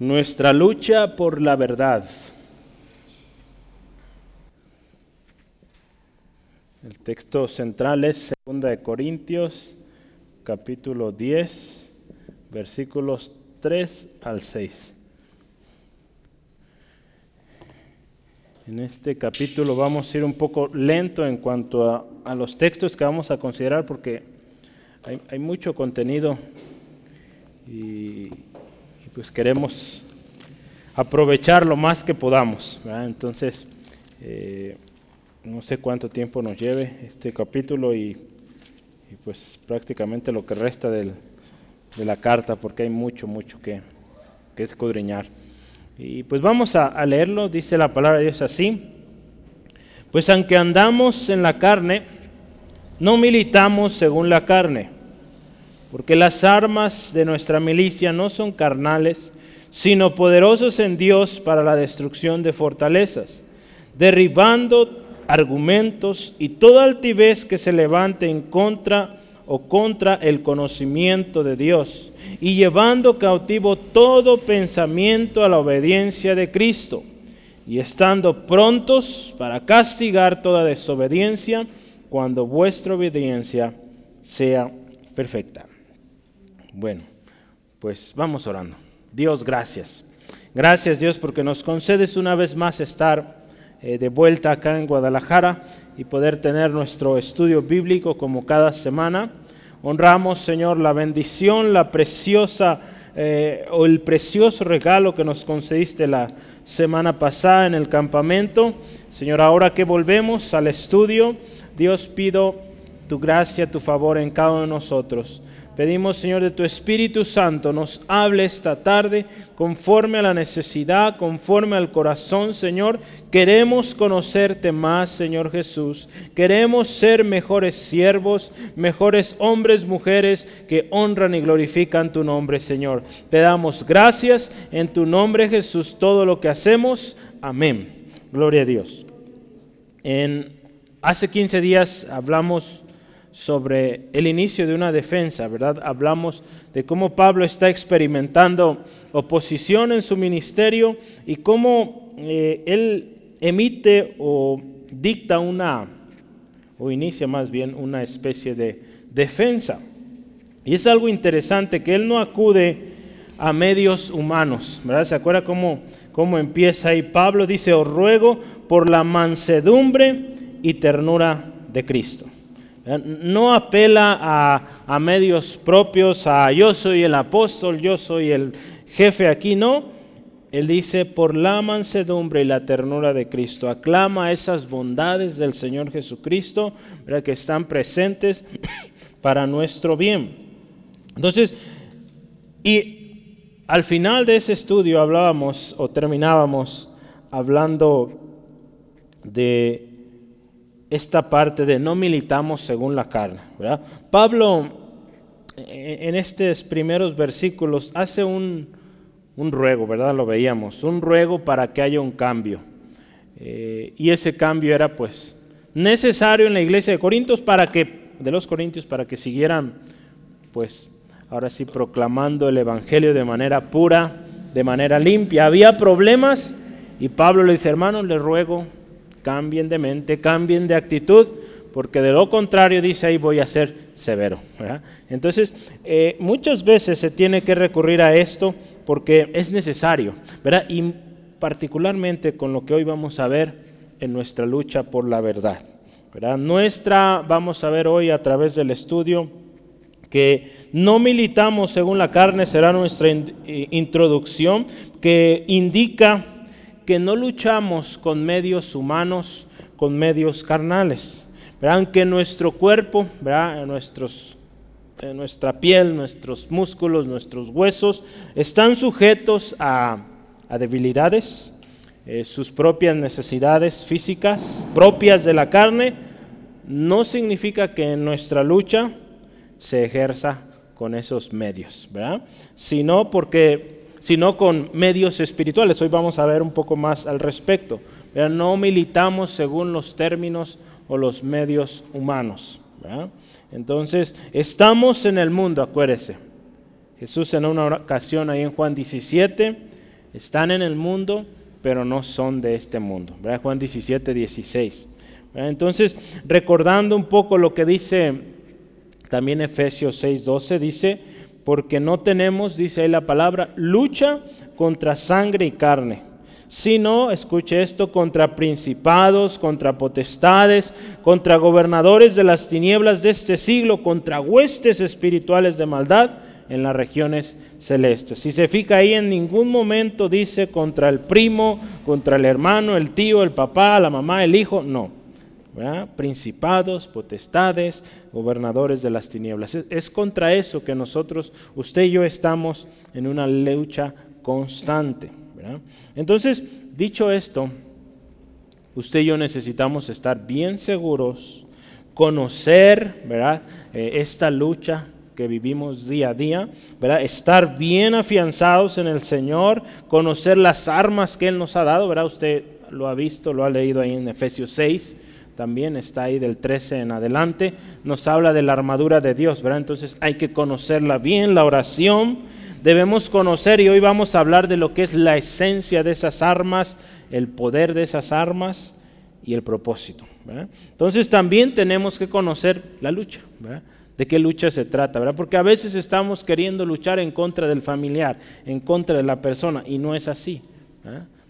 Nuestra lucha por la verdad. El texto central es 2 de Corintios, capítulo 10, versículos 3 al 6. En este capítulo vamos a ir un poco lento en cuanto a, los textos que vamos a considerar porque hay, mucho contenido y, pues queremos aprovechar lo más que podamos. Entonces, eh, no sé cuánto tiempo nos lleve este capítulo y, pues prácticamente lo que resta de la carta porque hay mucho, mucho que, que escudriñar. Y pues vamos a, leerlo, dice la palabra de Dios así. Pues aunque andamos en la carne, no militamos según la carne, porque las armas de nuestra milicia no son carnales, sino poderosos en Dios para la destrucción de fortalezas, derribando argumentos y toda altivez que se levante en contra o contra el conocimiento de Dios, y llevando cautivo todo pensamiento a la obediencia de Cristo, y estando prontos para castigar toda desobediencia cuando vuestra obediencia sea perfecta. Bueno, pues vamos orando. Dios, gracias. Gracias Dios porque nos concedes una vez más estar eh, de vuelta acá en Guadalajara y poder tener nuestro estudio bíblico como cada semana. Honramos, Señor, la bendición, la preciosa eh, o el precioso regalo que nos concediste la semana pasada en el campamento. Señor, ahora que volvemos al estudio, Dios pido tu gracia, tu favor en cada uno de nosotros. Pedimos, Señor, de tu Espíritu Santo, nos hable esta tarde conforme a la necesidad, conforme al corazón, Señor. Queremos conocerte más, Señor Jesús. Queremos ser mejores siervos, mejores hombres, mujeres que honran y glorifican tu nombre, Señor. Te damos gracias en tu nombre, Jesús, todo lo que hacemos. Amén. Gloria a Dios. En, hace 15 días hablamos sobre el inicio de una defensa, ¿verdad? Hablamos de cómo Pablo está experimentando oposición en su ministerio y cómo eh, él emite o dicta una, o inicia más bien una especie de defensa. Y es algo interesante que él no acude a medios humanos, ¿verdad? ¿Se acuerda cómo, cómo empieza ahí? Pablo dice, os ruego por la mansedumbre y ternura de Cristo. No apela a, medios propios, a yo soy el apóstol, yo soy el jefe aquí, no. Él dice, por la mansedumbre y la ternura de Cristo, aclama esas bondades del Señor Jesucristo que están presentes para nuestro bien. Entonces, y al final de ese estudio hablábamos o terminábamos hablando de esta parte de no militamos según la carne. Pablo en estos primeros versículos hace un, ruego, ¿verdad? Lo veíamos, un ruego para que haya un cambio. Eh, y ese cambio era pues necesario en la iglesia de Corintios para que, de los Corintios, para que siguieran pues ahora sí proclamando el Evangelio de manera pura, de manera limpia. Había problemas y Pablo le dice, hermanos, les ruego cambien de mente, cambien de actitud, porque de lo contrario dice ahí voy a ser severo. Entonces, eh, muchas veces se tiene que recurrir a esto porque es necesario, ¿verdad? y particularmente con lo que hoy vamos a ver en nuestra lucha por la verdad. Nuestra, vamos a ver hoy a través del estudio, que no militamos según la carne, será nuestra eh, introducción, que indica que no luchamos con medios humanos, con medios carnales. Verán que nuestro cuerpo, Nuestros, nuestra piel, nuestros músculos, nuestros huesos están sujetos a, debilidades, eh, sus propias necesidades físicas propias de la carne, no significa que nuestra lucha se ejerza con esos medios, ¿verdad? Sino porque sino con medios espirituales. Hoy vamos a ver un poco más al respecto. No militamos según los términos o los medios humanos. Entonces, estamos en el mundo, acuérdese. Jesús en una ocasión ahí en Juan 17 Están en el mundo, pero no son de este mundo. Juan 17, 16. Entonces, recordando un poco lo que dice también Efesios 6, 12, dice, porque no tenemos, dice ahí la palabra, lucha contra sangre y carne, sino, escuche esto, contra principados, contra potestades, contra gobernadores de las tinieblas de este siglo, contra huestes espirituales de maldad en las regiones celestes. Si se fija ahí, en ningún momento dice contra el primo, contra el hermano, el tío, el papá, la mamá, el hijo, no. Principados, potestades, gobernadores de las tinieblas. Es, contra eso que nosotros, usted y yo, estamos en una lucha constante. Entonces, dicho esto, usted y yo necesitamos estar bien seguros, conocer. Eh, esta lucha que vivimos día a día, estar bien afianzados en el Señor, conocer las armas que Él nos ha dado, usted lo ha visto, lo ha leído ahí en Efesios 6, también está ahí del 13 en adelante, nos habla de la armadura de Dios, ¿verdad? Entonces hay que conocerla bien, la oración, debemos conocer y hoy vamos a hablar de lo que es la esencia de esas armas, el poder de esas armas y el propósito. Entonces también tenemos que conocer la lucha. ¿De qué lucha se trata? ¿verdad? Porque a veces estamos queriendo luchar en contra del familiar, en contra de la persona, y no es así.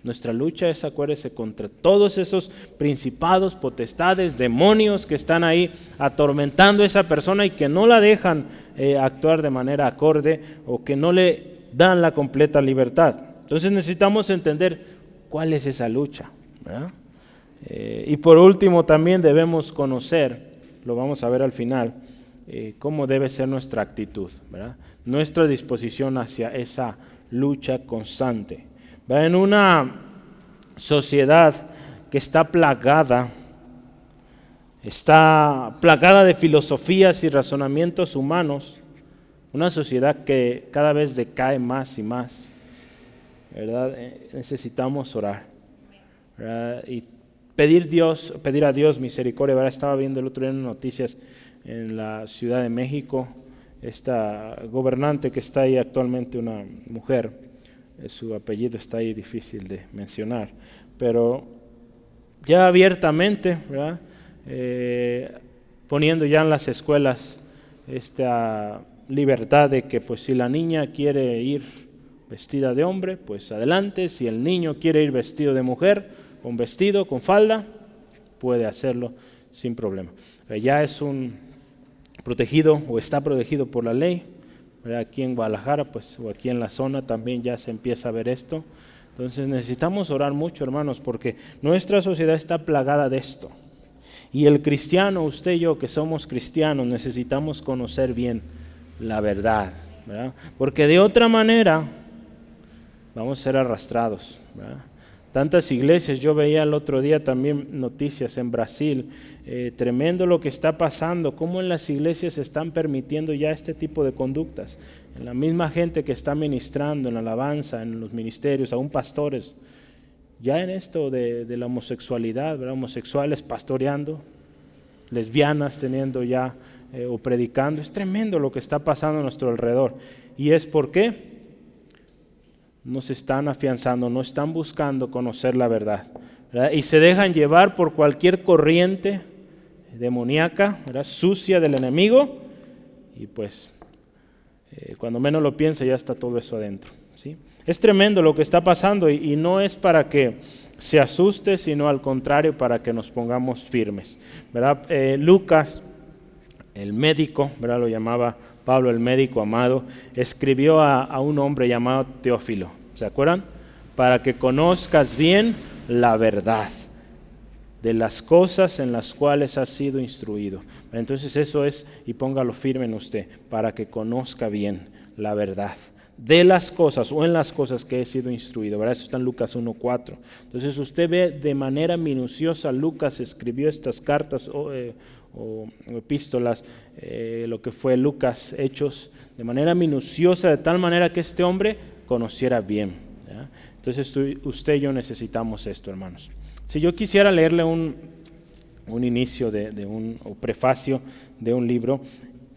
Nuestra lucha es, acuérdese, contra todos esos principados, potestades, demonios que están ahí atormentando a esa persona y que no la dejan eh, actuar de manera acorde o que no le dan la completa libertad. Entonces necesitamos entender cuál es esa lucha. Eh, y por último también debemos conocer, lo vamos a ver al final, eh, cómo debe ser nuestra actitud, nuestra disposición hacia esa lucha constante. En una sociedad que está plagada, está plagada de filosofías y razonamientos humanos, una sociedad que cada vez decae más y más, ¿verdad? Eh, necesitamos orar y pedir, Dios, pedir a Dios misericordia. Estaba viendo el otro día en noticias en la Ciudad de México, esta gobernante que está ahí actualmente, una mujer, su apellido está ahí difícil de mencionar, pero ya abiertamente, eh, poniendo ya en las escuelas esta libertad de que pues si la niña quiere ir vestida de hombre, pues adelante, si el niño quiere ir vestido de mujer, con vestido, con falda, puede hacerlo sin problema. Ya es un protegido o está protegido por la ley, Aquí en Guadalajara, pues, o aquí en la zona también ya se empieza a ver esto. Entonces necesitamos orar mucho, hermanos, porque nuestra sociedad está plagada de esto. Y el cristiano, usted y yo que somos cristianos, necesitamos conocer bien la verdad, Porque de otra manera vamos a ser arrastrados, Tantas iglesias, yo veía el otro día también noticias en Brasil, eh, tremendo lo que está pasando, cómo en las iglesias se están permitiendo ya este tipo de conductas. En la misma gente que está ministrando, en la alabanza, en los ministerios, aún pastores, ya en esto de, la homosexualidad, homosexuales pastoreando, lesbianas teniendo ya eh, o predicando, es tremendo lo que está pasando a nuestro alrededor. ¿Y es por qué? No se están afianzando, no están buscando conocer la verdad. Y se dejan llevar por cualquier corriente demoníaca, sucia del enemigo, y pues eh, cuando menos lo piensa ya está todo eso adentro. ¿sí? Es tremendo lo que está pasando y, no es para que se asuste, sino al contrario, para que nos pongamos firmes. Eh, Lucas, el médico, lo llamaba Pablo, el médico amado, escribió a, un hombre llamado Teófilo. ¿Se acuerdan? Para que conozcas bien la verdad de las cosas en las cuales has sido instruido. Entonces eso es, y póngalo firme en usted, para que conozca bien la verdad de las cosas o en las cosas que he sido instruido. ¿verdad? Eso está en Lucas 1.4. Entonces usted ve de manera minuciosa, Lucas escribió estas cartas o, epístolas eh, lo que fue Lucas Hechos, de manera minuciosa, de tal manera que este hombre conociera bien. Entonces usted y yo necesitamos esto, hermanos. Si yo quisiera leerle un, un inicio de, un o prefacio de un libro,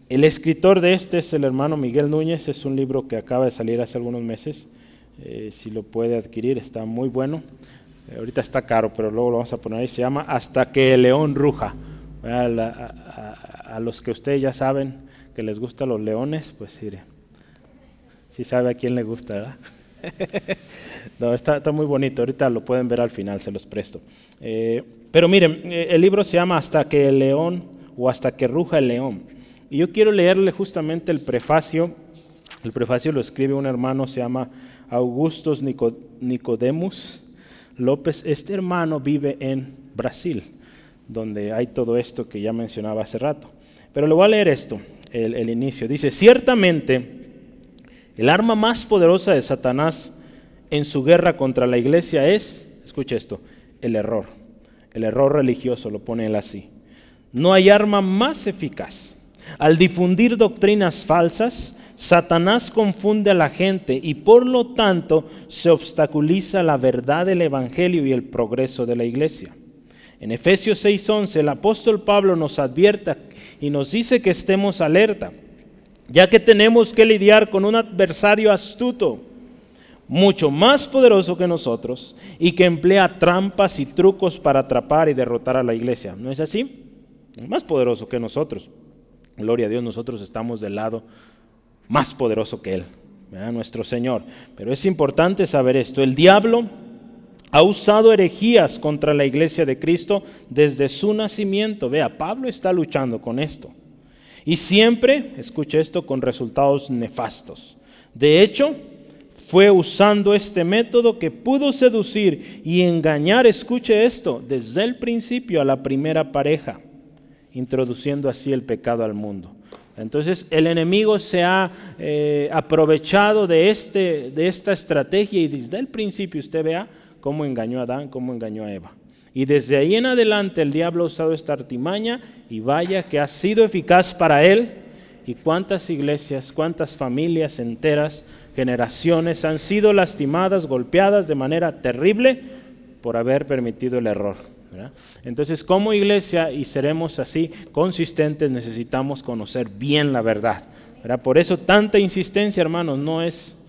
el escritor de este es el hermano Miguel Núñez, es un libro que acaba de salir hace algunos meses, eh, si lo puede adquirir, está muy bueno. Eh, ahorita está caro, pero luego lo vamos a poner ahí. Se llama Hasta que el león ruja. A, los que ustedes ya saben que les gustan los leones, pues sí, sí sabe a quién le gusta, no, está, está, muy bonito, ahorita lo pueden ver al final, se los presto. Eh, pero miren, eh, el libro se llama Hasta que el león o Hasta que ruja el león. Y yo quiero leerle justamente el prefacio. El prefacio lo escribe un hermano, se llama Augustus Nicodemus López. Este hermano vive en Brasil, donde hay todo esto que ya mencionaba hace rato. Pero le voy a leer esto, el, el inicio. Dice, ciertamente el arma más poderosa de Satanás en su guerra contra la iglesia es, escucha esto, el error. El error religioso, lo pone él así. No hay arma más eficaz. Al difundir doctrinas falsas, Satanás confunde a la gente y por lo tanto se obstaculiza la verdad del Evangelio y el progreso de la iglesia. En Efesios 6:11 el apóstol Pablo nos advierta y nos dice que estemos alerta ya que tenemos que lidiar con un adversario astuto, mucho más poderoso que nosotros y que emplea trampas y trucos para atrapar y derrotar a la iglesia. ¿No es así? más poderoso que nosotros. Gloria a Dios, nosotros estamos del lado más poderoso que Él, nuestro Señor. Pero es importante saber esto. El diablo ha usado herejías contra la iglesia de Cristo desde su nacimiento. Vea, Pablo está luchando con esto. Y siempre, escuche esto, con resultados nefastos. De hecho, fue usando este método que pudo seducir y engañar, escuche esto, desde el principio a la primera pareja, introduciendo así el pecado al mundo. Entonces el enemigo se ha eh, aprovechado de, este, de esta estrategia y desde el principio usted vea cómo engañó a Adán, cómo engañó a Eva. Y desde ahí en adelante el diablo ha usado esta artimaña y vaya que ha sido eficaz para él. Y cuántas iglesias, cuántas familias enteras, generaciones han sido lastimadas, golpeadas de manera terrible por haber permitido el error. Entonces, como iglesia, y seremos así consistentes, necesitamos conocer bien la verdad. Por eso tanta insistencia, hermanos, no es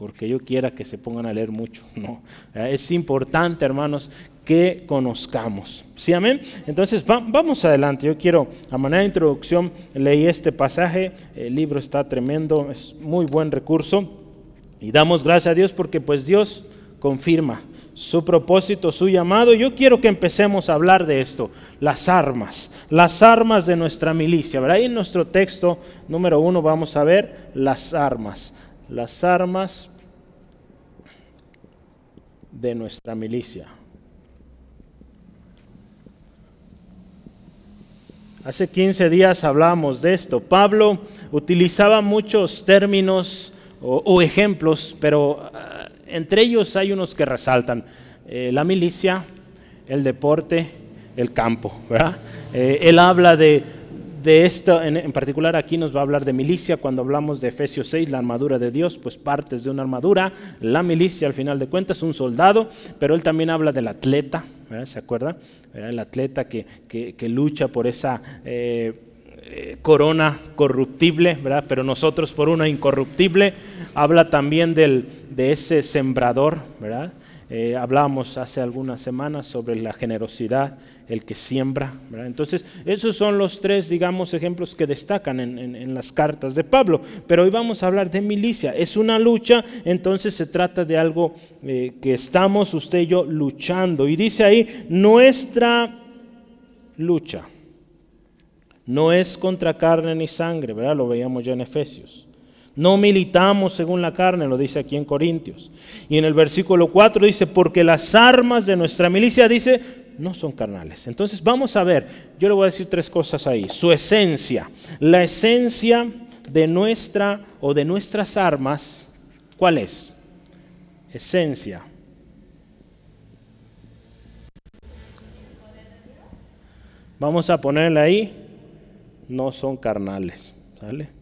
porque yo quiera que se pongan a leer mucho. No, es importante, hermanos, que conozcamos. ¿Sí, amén? Entonces, vamos adelante. Yo quiero, a manera de introducción, leí este pasaje. El libro está tremendo, es muy buen recurso. Y damos gracias a Dios porque pues Dios confirma su propósito, su llamado. Yo quiero que empecemos a hablar de esto, las armas, las armas de nuestra milicia. Ahí en nuestro texto número uno vamos a ver las armas, las armas de nuestra milicia. Hace 15 días hablamos de esto. Pablo utilizaba muchos términos o, ejemplos, pero ah, entre ellos hay unos que resaltan. Eh, la milicia, el deporte, el campo. Eh, él habla de, de esto, en, particular aquí nos va a hablar de milicia, cuando hablamos de Efesios 6, la armadura de Dios, pues partes de una armadura, la milicia al final de cuentas, un soldado, pero él también habla del atleta, ¿se acuerda? El atleta que, que, lucha por esa... Eh, eh, corona corruptible, ¿verdad? pero nosotros por una incorruptible. Habla también del, de ese sembrador, ¿verdad? Eh, hablábamos hace algunas semanas sobre la generosidad, el que siembra. Entonces, esos son los tres, digamos, ejemplos que destacan en, las cartas de Pablo. Pero hoy vamos a hablar de milicia. Es una lucha, entonces se trata de algo eh, que estamos usted y yo luchando. Y dice ahí, nuestra lucha no es contra carne ni sangre, ¿verdad? Lo veíamos ya en Efesios. No militamos según la carne, lo dice aquí en Corintios. Y en el versículo 4 dice, porque las armas de nuestra milicia, dice, no son carnales. Entonces vamos a ver, yo le voy a decir tres cosas ahí. Su esencia, la esencia de nuestra o de nuestras armas, ¿cuál es? Esencia. Vamos a ponerla ahí, no son carnales. ¿Sale?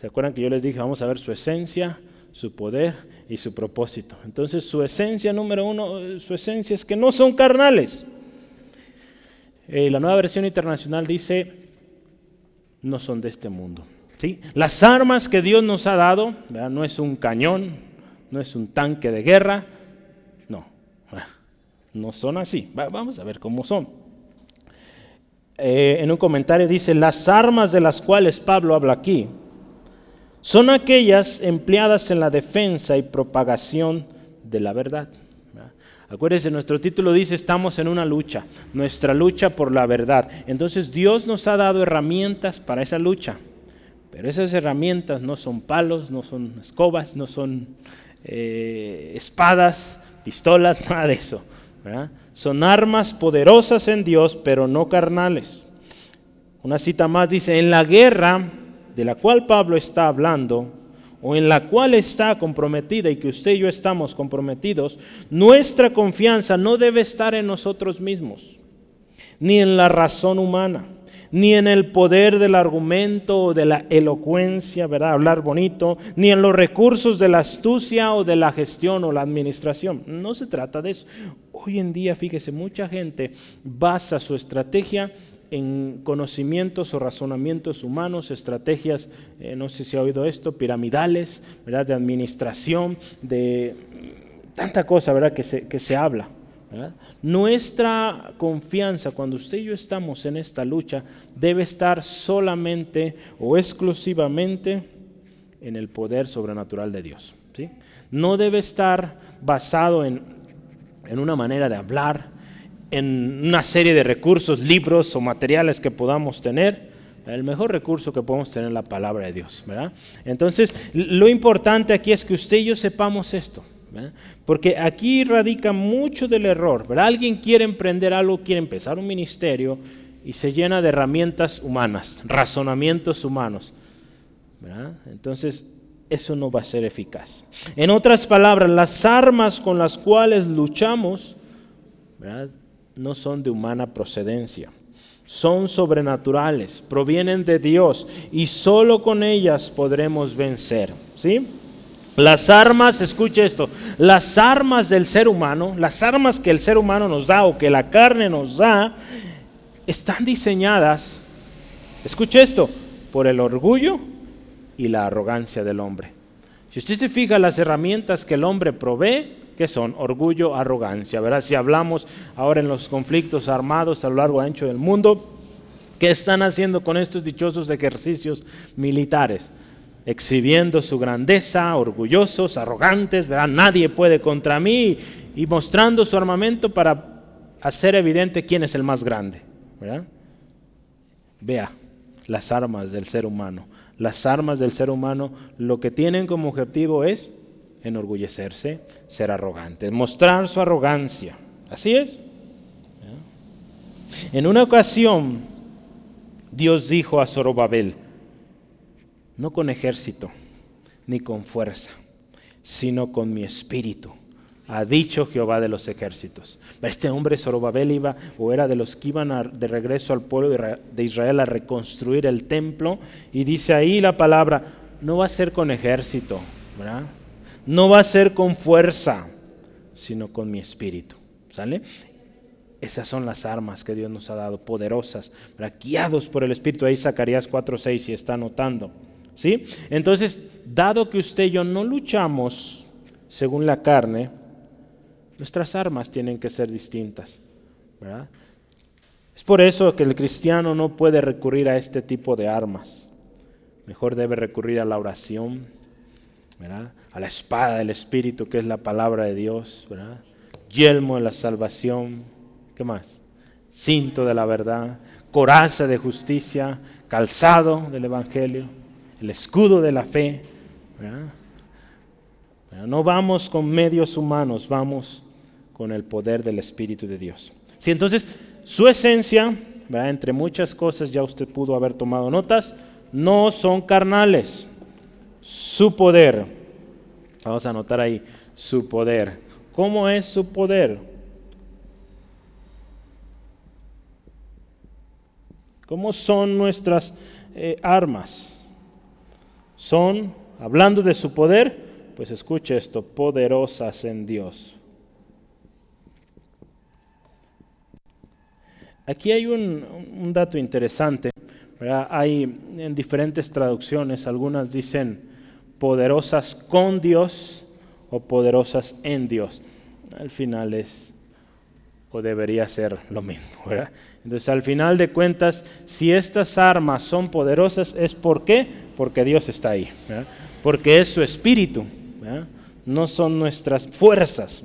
¿Se acuerdan que yo les dije, vamos a ver su esencia, su poder y su propósito? Entonces su esencia número uno, su esencia es que no son carnales. Eh, la nueva versión internacional dice, no son de este mundo. ¿sí? Las armas que Dios nos ha dado, no es un cañón, no es un tanque de guerra, no, no son así. Vamos a ver cómo son. Eh, en un comentario dice, las armas de las cuales Pablo habla aquí son aquellas empleadas en la defensa y propagación de la verdad. Acuérdense, nuestro título dice, estamos en una lucha, nuestra lucha por la verdad. Entonces Dios nos ha dado herramientas para esa lucha, pero esas herramientas no son palos, no son escobas, no son eh, espadas, pistolas, nada de eso. Son armas poderosas en Dios, pero no carnales. Una cita más dice, en la guerra de la cual Pablo está hablando, o en la cual está comprometida y que usted y yo estamos comprometidos, nuestra confianza no debe estar en nosotros mismos, ni en la razón humana, ni en el poder del argumento o de la elocuencia, ¿verdad? Hablar bonito, ni en los recursos de la astucia o de la gestión o la administración. No se trata de eso. Hoy en día, fíjese, mucha gente basa su estrategia en conocimientos o razonamientos humanos, estrategias, eh, no sé si ha oído esto, piramidales, ¿verdad? de administración, de tanta cosa ¿verdad? Que, se, que se habla. Nuestra confianza cuando usted y yo estamos en esta lucha debe estar solamente o exclusivamente en el poder sobrenatural de Dios. ¿sí? No debe estar basado en, en una manera de hablar, en una serie de recursos, libros o materiales que podamos tener, el mejor recurso que podemos tener es la palabra de Dios. ¿verdad? Entonces, lo importante aquí es que usted y yo sepamos esto. Porque aquí radica mucho del error. ¿verdad? Alguien quiere emprender algo, quiere empezar un ministerio y se llena de herramientas humanas, razonamientos humanos. ¿verdad? Entonces, eso no va a ser eficaz. En otras palabras, las armas con las cuales luchamos ¿verdad? No son de humana procedencia. Son sobrenaturales, provienen de Dios y solo con ellas podremos vencer. ¿Sí? Las armas, escuche esto, las armas del ser humano, las armas que el ser humano nos da o que la carne nos da, están diseñadas, escuche esto, por el orgullo y la arrogancia del hombre. Si usted se fija las herramientas que el hombre provee, que son orgullo, arrogancia. ¿verdad? Si hablamos ahora en los conflictos armados a lo largo y ancho del mundo, ¿qué están haciendo con estos dichosos ejercicios militares? Exhibiendo su grandeza, orgullosos, arrogantes, ¿verdad? nadie puede contra mí, y mostrando su armamento para hacer evidente quién es el más grande. ¿verdad? Vea las armas del ser humano. Las armas del ser humano lo que tienen como objetivo es enorgullecerse, ser arrogante, mostrar su arrogancia. Así es. En una ocasión, Dios dijo a Zorobabel, no con ejército, ni con fuerza, sino con mi espíritu, ha dicho Jehová de los ejércitos. Este hombre Zorobabel iba o era de los que iban de regreso al pueblo de Israel a reconstruir el templo y dice ahí la palabra, no va a ser con ejército, ¿verdad? No va a ser con fuerza, sino con mi espíritu. ¿Sale? Esas son las armas que Dios nos ha dado, poderosas, guiados por el Espíritu. Ahí Zacarías 4:6 si está anotando. ¿Sí? Entonces, dado que usted y yo no luchamos según la carne, nuestras armas tienen que ser distintas. Es por eso que el cristiano no puede recurrir a este tipo de armas. Mejor debe recurrir a la oración, ¿verdad? A la espada del Espíritu, que es la palabra de Dios, ¿verdad? yelmo de la salvación, ¿qué más? Cinto de la verdad, coraza de justicia, calzado del Evangelio, el escudo de la fe. No vamos con medios humanos, vamos con el poder del Espíritu de Dios. Sí, entonces, su esencia, entre muchas cosas ya usted pudo haber tomado notas, no son carnales. Su poder, Vamos a anotar ahí su poder. ¿Cómo es su poder? ¿Cómo son nuestras eh, armas? Son, hablando de su poder, pues escuche esto, poderosas en Dios. Aquí hay un, un dato interesante, Hay en diferentes traducciones, algunas dicen poderosas con Dios o poderosas en Dios. Al final es o debería ser lo mismo. Entonces, al final de cuentas, si estas armas son poderosas, ¿es por qué? Porque Dios está ahí. Porque es su espíritu. No son nuestras fuerzas.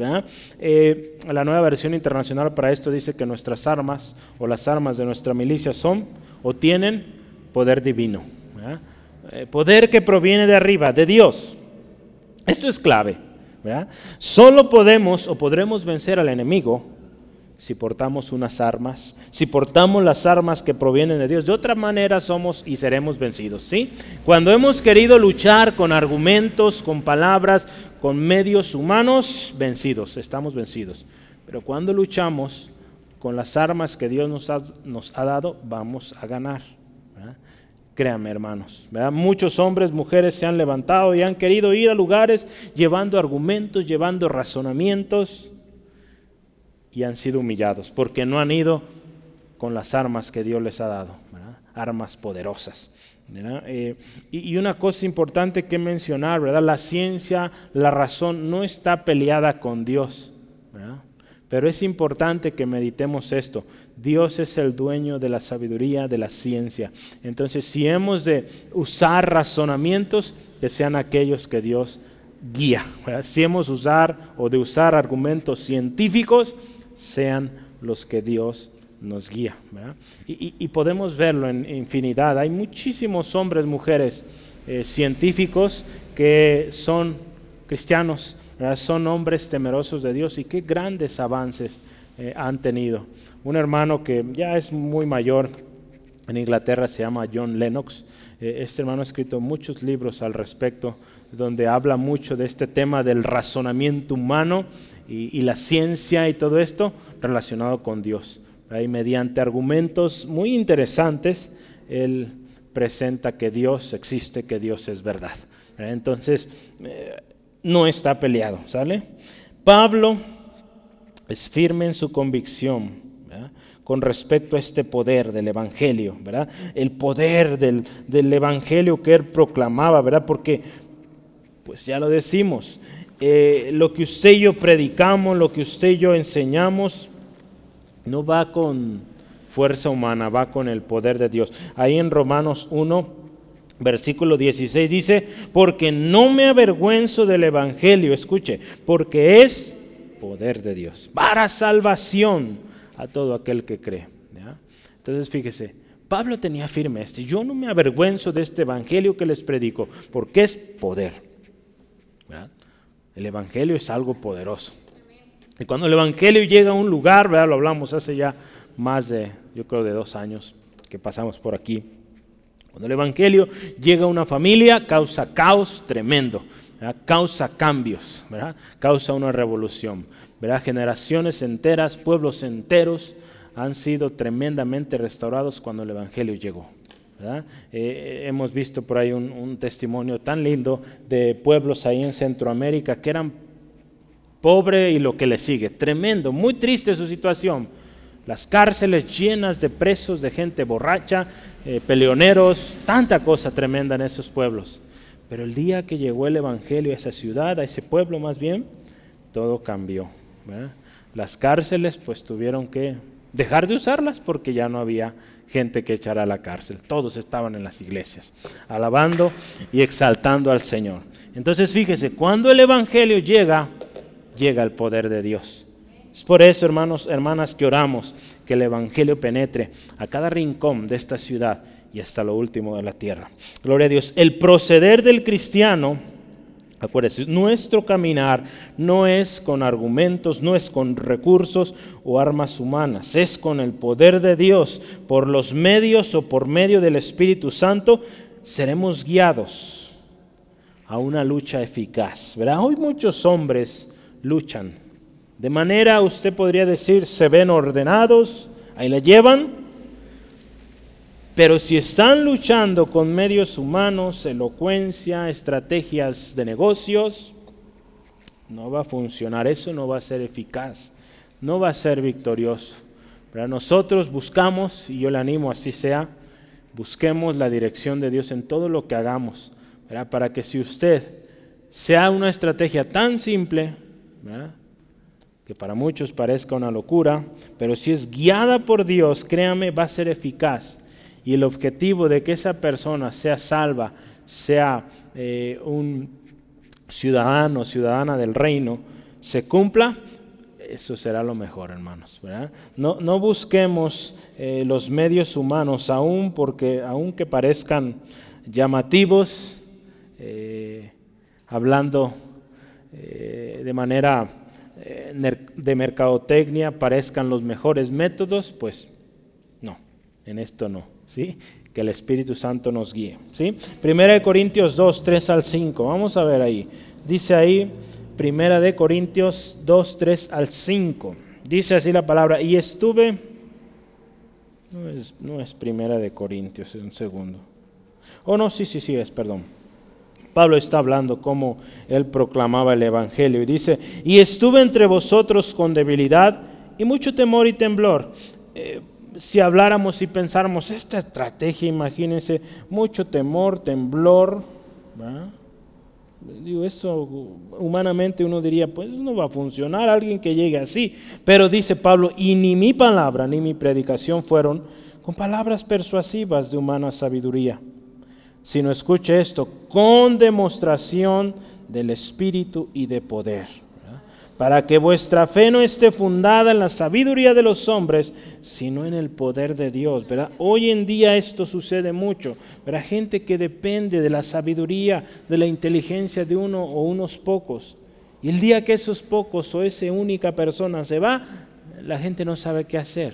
Eh, la nueva versión internacional para esto dice que nuestras armas o las armas de nuestra milicia son o tienen poder divino. Eh, poder que proviene de arriba, de Dios. Esto es clave. Solo podemos o podremos vencer al enemigo si portamos unas armas, si portamos las armas que provienen de Dios. De otra manera somos y seremos vencidos. ¿sí? Cuando hemos querido luchar con argumentos, con palabras, con medios humanos, vencidos, estamos vencidos. Pero cuando luchamos con las armas que Dios nos ha dado, vamos a ganar. Créanme, hermanos. Muchos hombres, mujeres se han levantado y han querido ir a lugares llevando argumentos, llevando razonamientos y han sido humillados porque no han ido con las armas que Dios les ha dado, armas poderosas. Eh, y, una cosa importante que mencionar, ¿verdad? la ciencia, la razón no está peleada con Dios. Pero es importante que meditemos esto. Dios es el dueño de la sabiduría, de la ciencia. Entonces, si hemos de usar razonamientos, que sean aquellos que Dios guía. Si hemos de usar o de usar argumentos científicos, sean los que Dios nos guía. Y, podemos verlo en infinidad. Hay muchísimos hombres, mujeres, eh, científicos que son cristianos, son hombres temerosos de Dios y qué grandes avances eh, han tenido. Un hermano que ya es muy mayor en Inglaterra se llama John Lennox. Eh, este hermano ha escrito muchos libros al respecto, donde habla mucho de este tema del razonamiento humano y, la ciencia y todo esto relacionado con Dios. Y mediante argumentos muy interesantes, él presenta que Dios existe, que Dios es verdad. Entonces, eh, no está peleado, ¿sale? Pablo es firme en su convicción con respecto a este poder del Evangelio, ¿verdad? El poder del, del, Evangelio que él proclamaba, ¿verdad? Porque, pues ya lo decimos, eh, lo que usted y yo predicamos, lo que usted y yo enseñamos, no va con fuerza humana, va con el poder de Dios. Ahí en Romanos 1, versículo 16 dice, porque no me avergüenzo del Evangelio, escuche, porque es poder de Dios, para salvación a todo aquel que cree. Entonces fíjese, Pablo tenía firme este, yo no me avergüenzo de este Evangelio que les predico, porque es poder. El Evangelio es algo poderoso. Y cuando el Evangelio llega a un lugar, ¿verdad? lo hablamos hace ya más de, yo creo, de dos años que pasamos por aquí. Cuando el Evangelio llega a una familia, causa caos tremendo, causa cambios, ¿verdad? causa una revolución. ¿Verdad? Generaciones enteras, pueblos enteros han sido tremendamente restaurados cuando el Evangelio llegó. Eh, hemos visto por ahí un, testimonio tan lindo de pueblos ahí en Centroamérica que eran pobres y lo que le sigue. Tremendo, muy triste su situación. Las cárceles llenas de presos, de gente borracha, eh, peleoneros, tanta cosa tremenda en esos pueblos. Pero el día que llegó el Evangelio a esa ciudad, a ese pueblo más bien, todo cambió. Las cárceles pues tuvieron que dejar de usarlas porque ya no había gente que echara a la cárcel. Todos estaban en las iglesias, alabando y exaltando al Señor. Entonces fíjese, cuando el Evangelio llega, llega el poder de Dios. Es por eso, hermanos, hermanas, que oramos que el Evangelio penetre a cada rincón de esta ciudad y hasta lo último de la tierra. Gloria a Dios. El proceder del cristiano Acuérdense, nuestro caminar no es con argumentos, no es con recursos o armas humanas, es con el poder de Dios, por los medios o por medio del Espíritu Santo, seremos guiados a una lucha eficaz. ¿verdad? Hoy muchos hombres luchan. De manera, usted podría decir, se ven ordenados, ahí la llevan, pero si están luchando con medios humanos, elocuencia, estrategias de negocios, no va a funcionar, eso no va a ser eficaz, no va a ser victorioso. Pero nosotros buscamos, y yo le animo así sea, busquemos la dirección de Dios en todo lo que hagamos, para que si usted sea una estrategia tan simple, que para muchos parezca una locura, pero si es guiada por Dios, créame, va a ser eficaz. Y el objetivo de que esa persona sea salva, sea eh, un ciudadano, ciudadana del reino, se cumpla, eso será lo mejor, hermanos. No, no, busquemos eh, los medios humanos, aún porque, aunque parezcan llamativos, eh, hablando de manera de mercadotecnia, parezcan los mejores métodos, pues no, en esto no. Que el Espíritu Santo nos guíe. Primera de Corintios 2, 3 al 5. Vamos a ver ahí. Dice ahí, Primera de Corintios 2, 3 al 5. Dice así la palabra, y estuve, no es, no es Primera de Corintios, es un segundo. Oh, no, sí, sí, sí, es, perdón. Pablo está hablando como él proclamaba el Evangelio y dice, y estuve entre vosotros con debilidad y mucho temor y temblor. Eh, si habláramos y pensáramos, esta estrategia, imagínense, mucho temor, temblor, Digo, eso humanamente uno diría, pues no va a funcionar alguien que llegue así. Pero dice Pablo, y ni mi palabra ni mi predicación fueron con palabras persuasivas de humana sabiduría, sino escuche esto, con demostración del Espíritu y de poder para que vuestra fe no esté fundada en la sabiduría de los hombres, sino en el poder de Dios. ¿verdad? Hoy en día esto sucede mucho. ¿verdad? Gente que depende de la sabiduría, de la inteligencia de uno o unos pocos. Y el día que esos pocos o esa única persona se va, la gente no sabe qué hacer.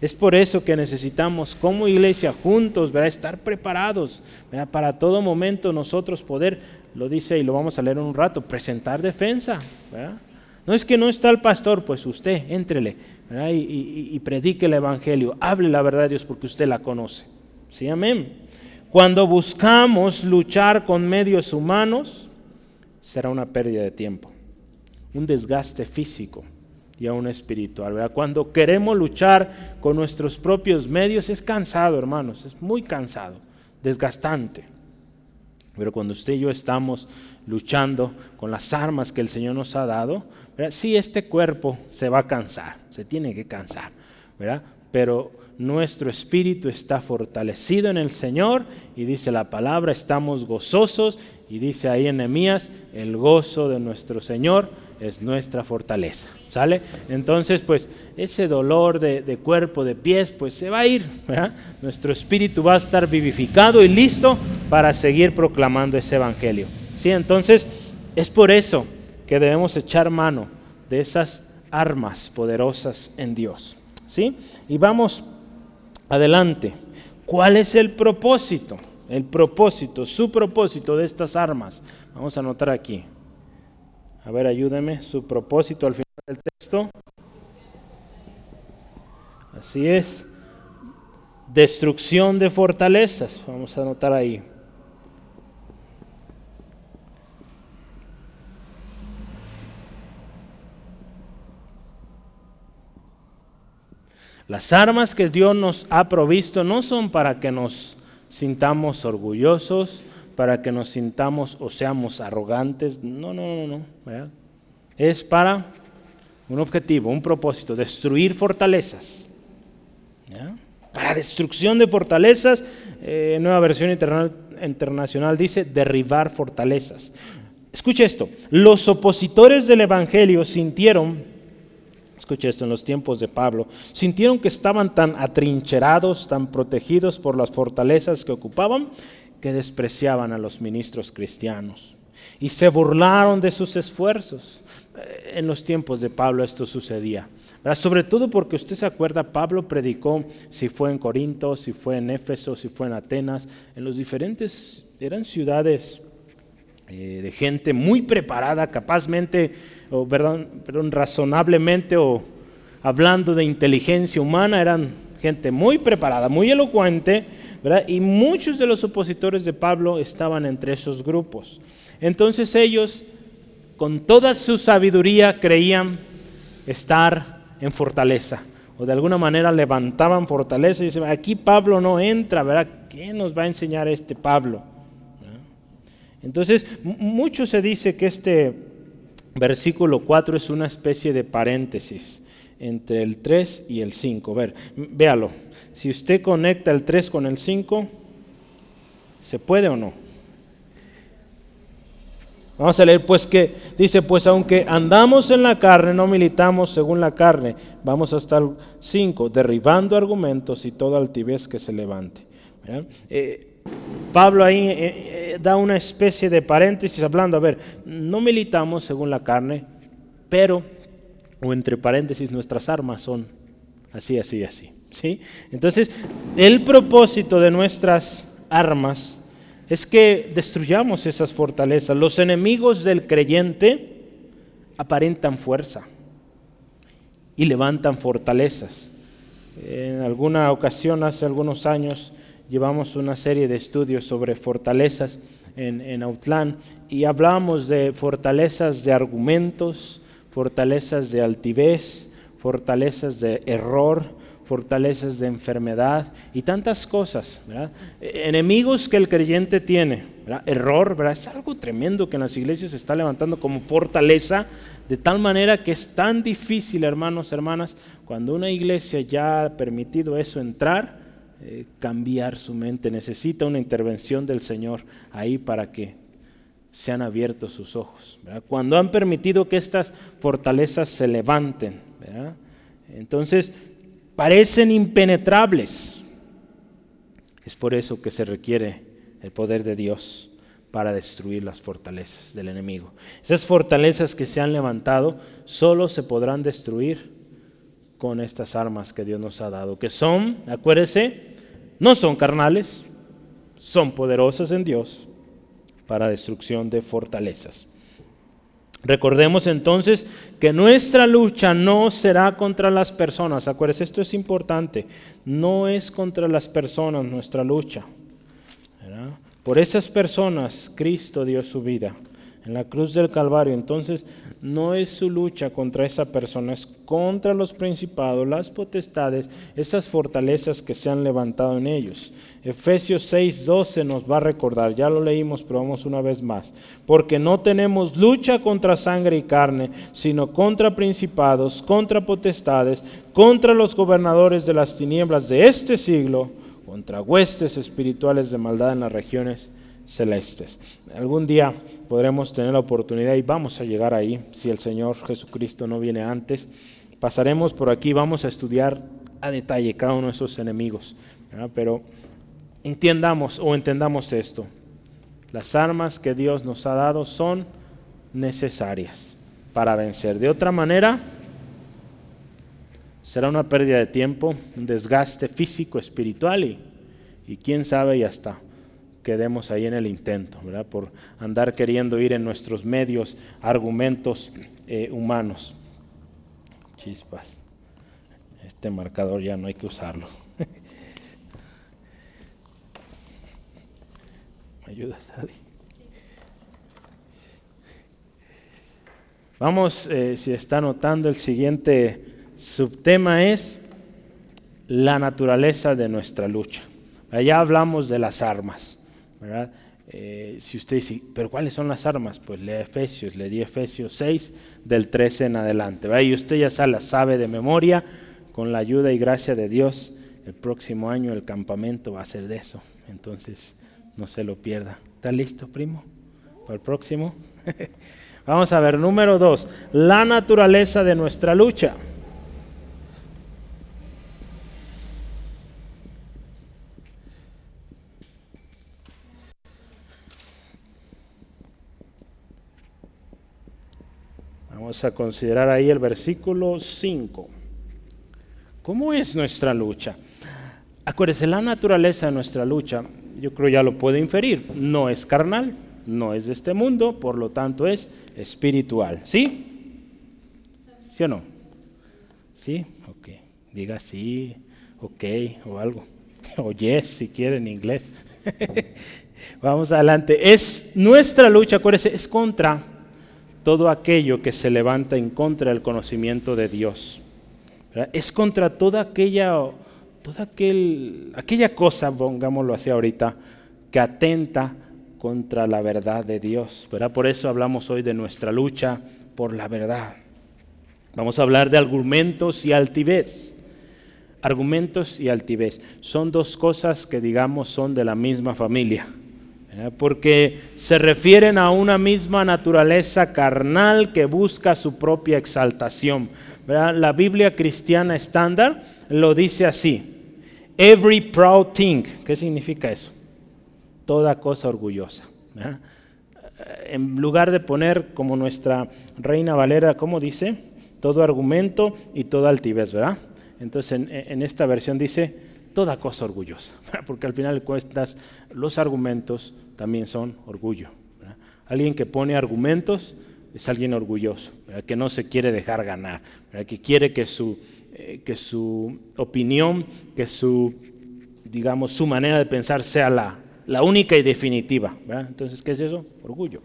Es por eso que necesitamos como iglesia juntos ¿verdad? estar preparados para todo momento nosotros poder, lo dice y lo vamos a leer en un rato, presentar defensa. No es que no está el pastor, pues usted, entrele y, predique el Evangelio, hable la verdad de Dios porque usted la conoce. Sí, amén. Cuando buscamos luchar con medios humanos, será una pérdida de tiempo, un desgaste físico y aún espiritual. Cuando queremos luchar con nuestros propios medios es cansado, hermanos, es muy cansado, desgastante. Pero cuando usted y yo estamos luchando con las armas que el Señor nos ha dado, Sí, este cuerpo se va a cansar, se tiene que cansar, ¿verdad? Pero nuestro espíritu está fortalecido en el Señor y dice la palabra, estamos gozosos y dice ahí en el gozo de nuestro Señor es nuestra fortaleza, ¿sale? Entonces, pues ese dolor de, cuerpo, de pies, pues se va a ir. Nuestro espíritu va a estar vivificado y listo para seguir proclamando ese evangelio, ¿sí? Entonces, es por eso que debemos echar mano de esas armas poderosas en Dios. ¿Sí? Y vamos adelante. ¿Cuál es el propósito? El propósito, su propósito de estas armas. Vamos a anotar aquí. A ver, ayúdeme. Su propósito al final del texto. Así es. Destrucción de fortalezas. Vamos a anotar ahí. Las armas que Dios nos ha provisto no son para que nos sintamos orgullosos, para que nos sintamos o seamos arrogantes. No, no, no, no. Es para un objetivo, un propósito, destruir fortalezas. Para destrucción de fortalezas, eh, nueva versión internacional dice derribar fortalezas. Escuche esto, los opositores del Evangelio sintieron escuche esto, en los tiempos de Pablo, sintieron que estaban tan atrincherados, tan protegidos por las fortalezas que ocupaban, despreciaban a los ministros cristianos y se burlaron de sus esfuerzos. Eh, en los tiempos de Pablo esto sucedía. Sobre todo porque usted se acuerda, Pablo predicó si fue en Corinto, si fue en Éfeso, si fue en Atenas, en los diferentes, eran ciudades eh, de gente muy preparada, capazmente o perdón, perdón, razonablemente o hablando de inteligencia humana, eran gente muy preparada, muy elocuente, y muchos de los opositores de Pablo estaban entre esos grupos. Entonces ellos, con toda su sabiduría, creían estar en fortaleza o de alguna manera levantaban fortaleza y dicen, aquí Pablo no entra, ¿verdad? ¿Qué nos va a enseñar este Pablo? Entonces, mucho se dice que este versículo 4 es una especie de paréntesis entre el 3 y el 5. Ver, véalo. Si usted conecta el 3 con el 5, ¿se puede o no? Vamos a leer pues que dice, pues aunque andamos en la carne, no militamos según la carne. Vamos hasta el 5, derribando argumentos y toda altivez que se levante. Eh, Pablo ahí eh, eh, da una especie de paréntesis hablando, a ver, no militamos según la carne, pero, o entre paréntesis, nuestras armas son así, así, así. ¿sí? Entonces, el propósito de nuestras armas es que destruyamos esas fortalezas. Los enemigos del creyente aparentan fuerza y levantan fortalezas. En alguna ocasión, hace algunos años, llevamos una serie de estudios sobre fortalezas en, en Autlán y hablamos de fortalezas de argumentos, fortalezas de altivez, fortalezas de error, fortalezas de enfermedad y tantas cosas. Enemigos que el creyente tiene. Error, ¿verdad? es algo tremendo que en las iglesias se está levantando como fortaleza, de tal manera que es tan difícil, hermanos, hermanas, cuando una iglesia ya ha permitido eso entrar, eh, cambiar su mente. Necesita una intervención del Señor ahí para que sean abiertos sus ojos. Cuando han permitido que estas fortalezas se levanten. Entonces, parecen impenetrables. Es por eso que se requiere el poder de Dios para destruir las fortalezas del enemigo. Esas fortalezas que se han levantado solo se podrán destruir con estas armas que Dios nos ha dado, que son, acuérdese, no son carnales, son poderosas en Dios para destrucción de fortalezas. Recordemos entonces que nuestra lucha no será contra las personas. Acuérdense, esto es importante. No es contra las personas nuestra lucha. Por esas personas Cristo dio su vida en la cruz del Calvario. Entonces, no es su lucha contra esa persona, es contra los principados, las potestades, esas fortalezas que se han levantado en ellos. Efesios 6:12 nos va a recordar, ya lo leímos, pero vamos una vez más, porque no tenemos lucha contra sangre y carne, sino contra principados, contra potestades, contra los gobernadores de las tinieblas de este siglo, contra huestes espirituales de maldad en las regiones celestes. Algún día podremos tener la oportunidad y vamos a llegar ahí, si el Señor Jesucristo no viene antes. Pasaremos por aquí, vamos a estudiar a detalle cada uno de esos enemigos. Pero entiendamos o entendamos esto. Las armas que Dios nos ha dado son necesarias para vencer. De otra manera, será una pérdida de tiempo, un desgaste físico, espiritual y, y quién sabe y hasta quedemos ahí en el intento, ¿verdad? Por andar queriendo ir en nuestros medios argumentos eh, humanos. Chispas. Este marcador ya no hay que usarlo. ¿Me ayudas, Adi? Vamos, eh, si está notando, el siguiente subtema es la naturaleza de nuestra lucha. Allá hablamos de las armas. Eh, si usted dice, pero ¿cuáles son las armas? Pues lee Efesios, le di Efesios 6 del 13 en adelante. Y usted ya sabe, sabe de memoria, con la ayuda y gracia de Dios, el próximo año el campamento va a ser de eso. Entonces, no se lo pierda. ¿Está listo, primo? Para el próximo. Vamos a ver, número 2, la naturaleza de nuestra lucha. Vamos a considerar ahí el versículo 5. ¿Cómo es nuestra lucha? Acuérdese, la naturaleza de nuestra lucha, yo creo ya lo puede inferir, no es carnal, no es de este mundo, por lo tanto es espiritual. ¿Sí? ¿Sí o no? ¿Sí? Ok. Diga sí, ok, o algo. O yes, si quiere en inglés. Vamos adelante. Es nuestra lucha, acuérdese, es contra todo aquello que se levanta en contra del conocimiento de Dios. Es contra toda aquella, toda aquel, aquella cosa, pongámoslo así ahorita, que atenta contra la verdad de Dios. Por eso hablamos hoy de nuestra lucha por la verdad. Vamos a hablar de argumentos y altivez. Argumentos y altivez son dos cosas que digamos son de la misma familia, porque se refieren a una misma naturaleza carnal que busca su propia exaltación. La Biblia cristiana estándar lo dice así, every proud thing. ¿Qué significa eso? Toda cosa orgullosa. En lugar de poner como nuestra reina Valera, ¿cómo dice? todo argumento y toda altivez, ¿verdad? Entonces en, esta versión dice toda cosa orgullosa, porque al final cuentas los argumentos también son orgullo. Alguien que pone argumentos es alguien orgulloso, que no se quiere dejar ganar, que quiere que su, eh, que su opinión, que su, digamos, su manera de pensar sea la, la única y definitiva. Entonces, ¿qué es eso? Orgullo.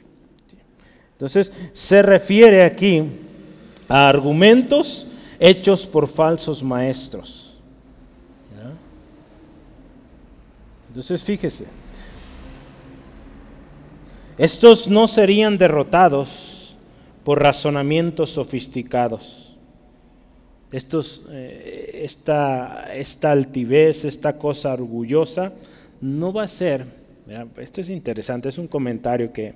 Entonces, se refiere aquí a argumentos hechos por falsos maestros. Entonces fíjese, estos no serían derrotados por razonamientos sofisticados. Eh, esta, altivez, esta cosa orgullosa, no va a ser, esto es interesante, es un comentario que,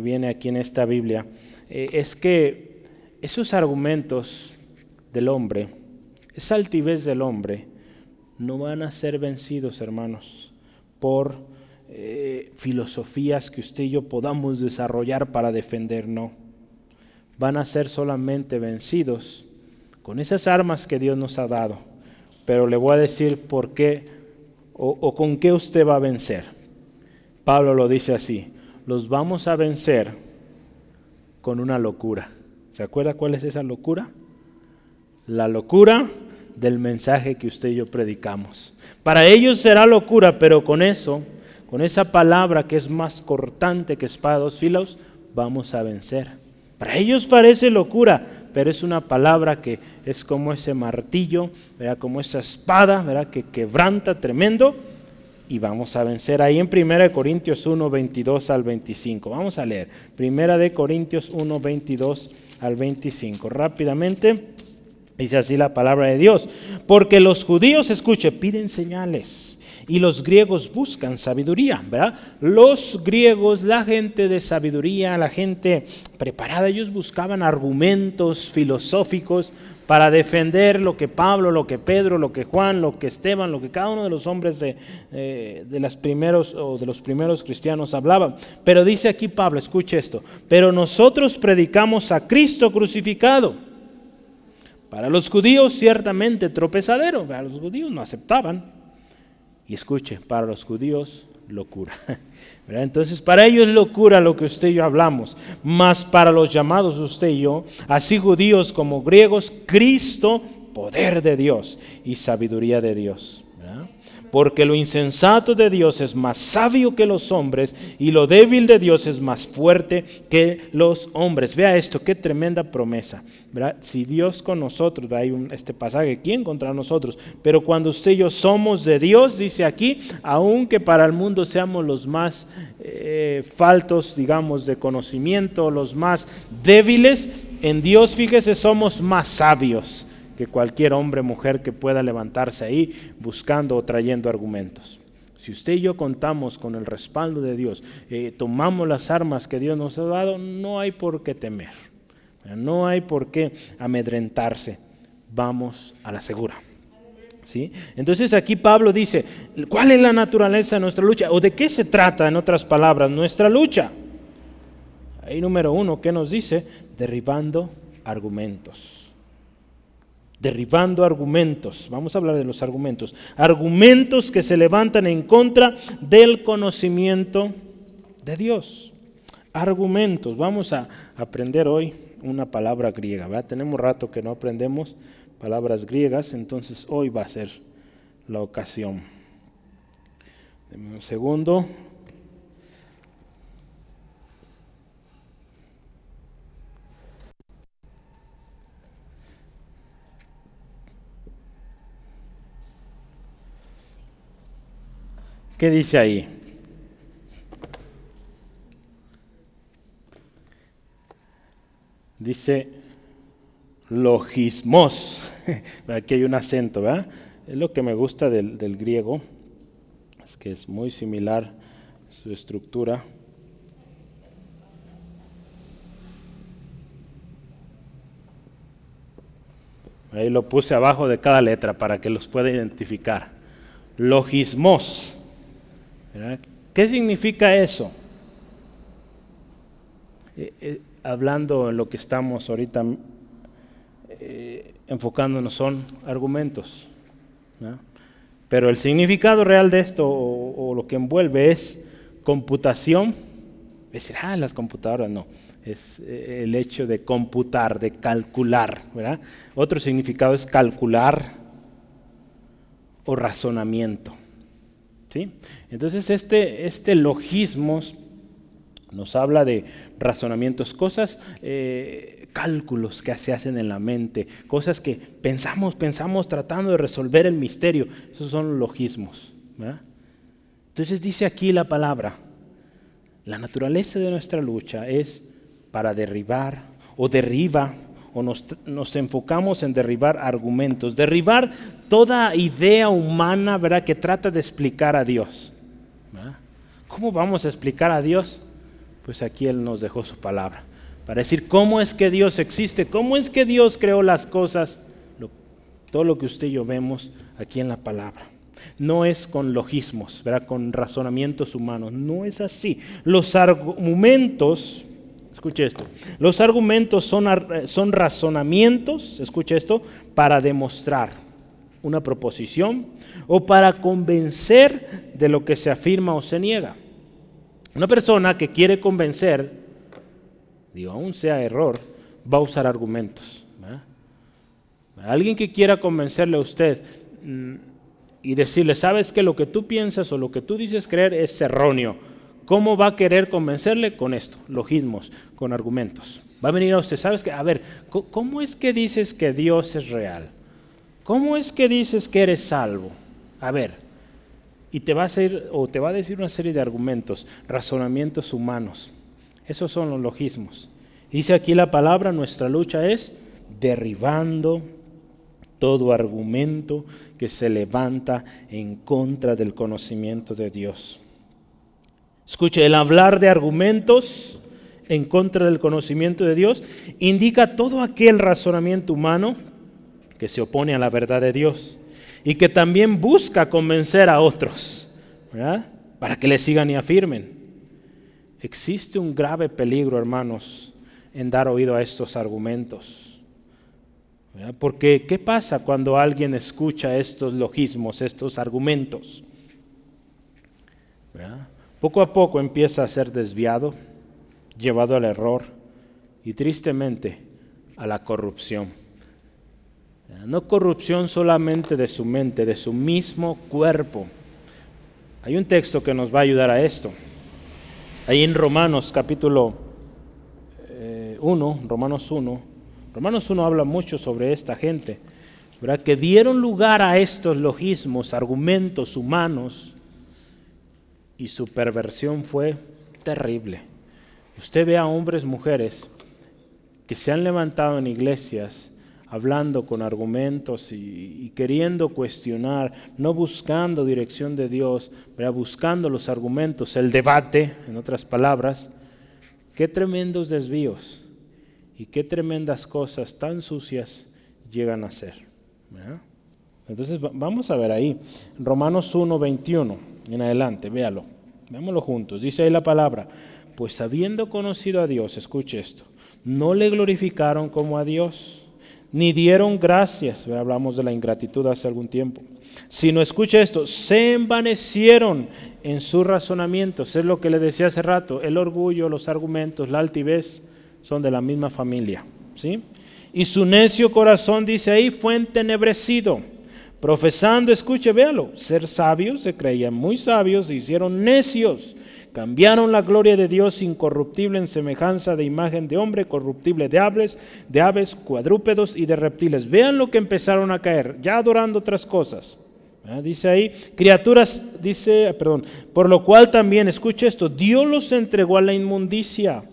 viene aquí en esta Biblia, eh, es que esos argumentos del hombre, esa altivez del hombre, no van a ser vencidos, hermanos, por eh, filosofías que usted y yo podamos desarrollar para defender, no. Van a ser solamente vencidos con esas armas que Dios nos ha dado. Pero le voy a decir por qué o, o con qué usted va a vencer. Pablo lo dice así, los vamos a vencer con una locura. ¿Se acuerda cuál es esa locura? La locura del mensaje que usted y yo predicamos. Para ellos será locura, pero con eso, con esa palabra que es más cortante que espada dos filos, vamos a vencer. Para ellos parece locura, pero es una palabra que es como ese martillo, como esa espada ¿verdad? que quebranta tremendo y vamos a vencer. Ahí en 1 Corintios 1, 22 al 25. Vamos a leer. 1 de Corintios 1, 22 al 25. Rápidamente, dice así la palabra de Dios. Porque los judíos, escuche, piden señales. Y los griegos buscan sabiduría, ¿verdad? Los griegos, la gente de sabiduría, la gente preparada, ellos buscaban argumentos filosóficos para defender lo que Pablo, lo que Pedro, lo que Juan, lo que Esteban, lo que cada uno de los hombres de, eh, de, los primeros, o de los primeros cristianos hablaban. Pero dice aquí Pablo, escuche esto, pero nosotros predicamos a Cristo crucificado. Para los judíos ciertamente tropezadero, para los judíos no aceptaban. Y escuche, para los judíos locura. Entonces, para ellos locura lo que usted y yo hablamos, mas para los llamados usted y yo, así judíos como griegos, Cristo, poder de Dios y sabiduría de Dios porque lo insensato de Dios es más sabio que los hombres y lo débil de Dios es más fuerte que los hombres. Vea esto, qué tremenda promesa. Si Dios con nosotros, hay un, este pasaje, ¿quién contra nosotros? Pero cuando usted y yo somos de Dios, dice aquí, aunque para el mundo seamos los más eh, faltos, digamos, de conocimiento, los más débiles, en Dios, fíjese, somos más sabios que cualquier hombre mujer que pueda levantarse ahí buscando o trayendo argumentos. Si usted y yo contamos con el respaldo de Dios, eh, tomamos las armas que Dios nos ha dado, no hay por qué temer, no hay por qué amedrentarse. Vamos a la segura. ¿Sí? Entonces aquí Pablo dice, ¿cuál es la naturaleza de nuestra lucha? ¿O de qué se trata, en otras palabras, nuestra lucha? Ahí número uno, ¿qué nos dice? Derribando argumentos derribando argumentos. Vamos a hablar de los argumentos. Argumentos que se levantan en contra del conocimiento de Dios. Argumentos. Vamos a aprender hoy una palabra griega. Tenemos rato que no aprendemos palabras griegas, entonces hoy va a ser la ocasión. Deme un segundo. ¿Qué dice ahí? Dice logismos. Aquí hay un acento, ¿verdad? Es lo que me gusta del, del griego, es que es muy similar su estructura. Ahí lo puse abajo de cada letra para que los pueda identificar. Logismos. ¿Qué significa eso? Eh, eh, hablando en lo que estamos ahorita eh, enfocándonos son argumentos. Pero el significado real de esto o, lo que envuelve es computación. Es decir, ah, las computadoras no. Es eh, el hecho de computar, de calcular. Otro significado es calcular o razonamiento. Entonces este, este logismo nos habla de razonamientos, cosas, eh, cálculos que se hacen en la mente, cosas que pensamos, pensamos tratando de resolver el misterio. Esos son logismos. Entonces dice aquí la palabra, la naturaleza de nuestra lucha es para derribar o derriba o nos, nos, enfocamos en derribar argumentos, derribar toda idea humana ¿verdad? que trata de explicar a Dios. ¿Cómo vamos a explicar a Dios? pues aquí Él nos dejó su palabra. Para decir cómo es que Dios existe, cómo es que Dios creó las cosas, todo lo que usted y yo vemos aquí en la palabra. No es con logismos, ¿verdad? con razonamientos humanos, no es así. Los argumentos, escuche esto, los argumentos son, son razonamientos, escuche esto, para demostrar una proposición o para convencer de lo que se afirma o se niega. Una persona que quiere convencer, digo, aún sea error, va a usar argumentos. Alguien que quiera convencerle a usted mm, y decirle, sabes que lo que tú piensas o lo que tú dices creer es erróneo. ¿Cómo va a querer convencerle? Con esto, logismos, con argumentos. Va a venir a usted, ¿sabes qué? A ver, ¿cómo es que dices que Dios es real? ¿Cómo es que dices que eres salvo? A ver, y te va a hacer o te va a decir una serie de argumentos, razonamientos humanos. Esos son los logismos. Dice aquí la palabra, nuestra lucha es derribando todo argumento que se levanta en contra del conocimiento de Dios. Escuche, el hablar de argumentos en contra del conocimiento de Dios indica todo aquel razonamiento humano que se opone a la verdad de Dios y que también busca convencer a otros, Para que le sigan y afirmen. Existe un grave peligro, hermanos, en dar oído a estos argumentos. Porque, ¿qué pasa cuando alguien escucha estos logismos, estos argumentos? Poco a poco empieza a ser desviado, llevado al error y tristemente a la corrupción. No corrupción solamente de su mente, de su mismo cuerpo. Hay un texto que nos va a ayudar a esto. Ahí en Romanos capítulo 1, eh, Romanos 1, Romanos 1 habla mucho sobre esta gente, que dieron lugar a estos logismos, argumentos humanos, y su perversión fue terrible. Usted ve a hombres, mujeres, que se han levantado en iglesias hablando con argumentos y, queriendo cuestionar, no buscando dirección de Dios, pero buscando los argumentos, el debate, en otras palabras, qué tremendos desvíos y qué tremendas cosas tan sucias llegan a ser. Entonces vamos a ver ahí, Romanos 1, 21, en adelante, véalo, veámoslo juntos. Dice ahí la palabra, pues habiendo conocido a Dios, escuche esto, no le glorificaron como a Dios ni dieron gracias, hablamos de la ingratitud hace algún tiempo, sino escucha esto, se envanecieron en sus razonamientos, es lo que le decía hace rato, el orgullo, los argumentos, la altivez son de la misma familia, ¿sí? Y su necio corazón, dice ahí, fue entenebrecido, profesando, escuche, véalo, ser sabios, se creían muy sabios, se hicieron necios Cambiaron la gloria de Dios incorruptible en semejanza de imagen de hombre, corruptible de aves, de aves, cuadrúpedos y de reptiles. Vean lo que empezaron a caer, ya adorando otras cosas. Dice ahí, criaturas, dice, perdón, por lo cual también, escuche esto, Dios los entregó a la inmundicia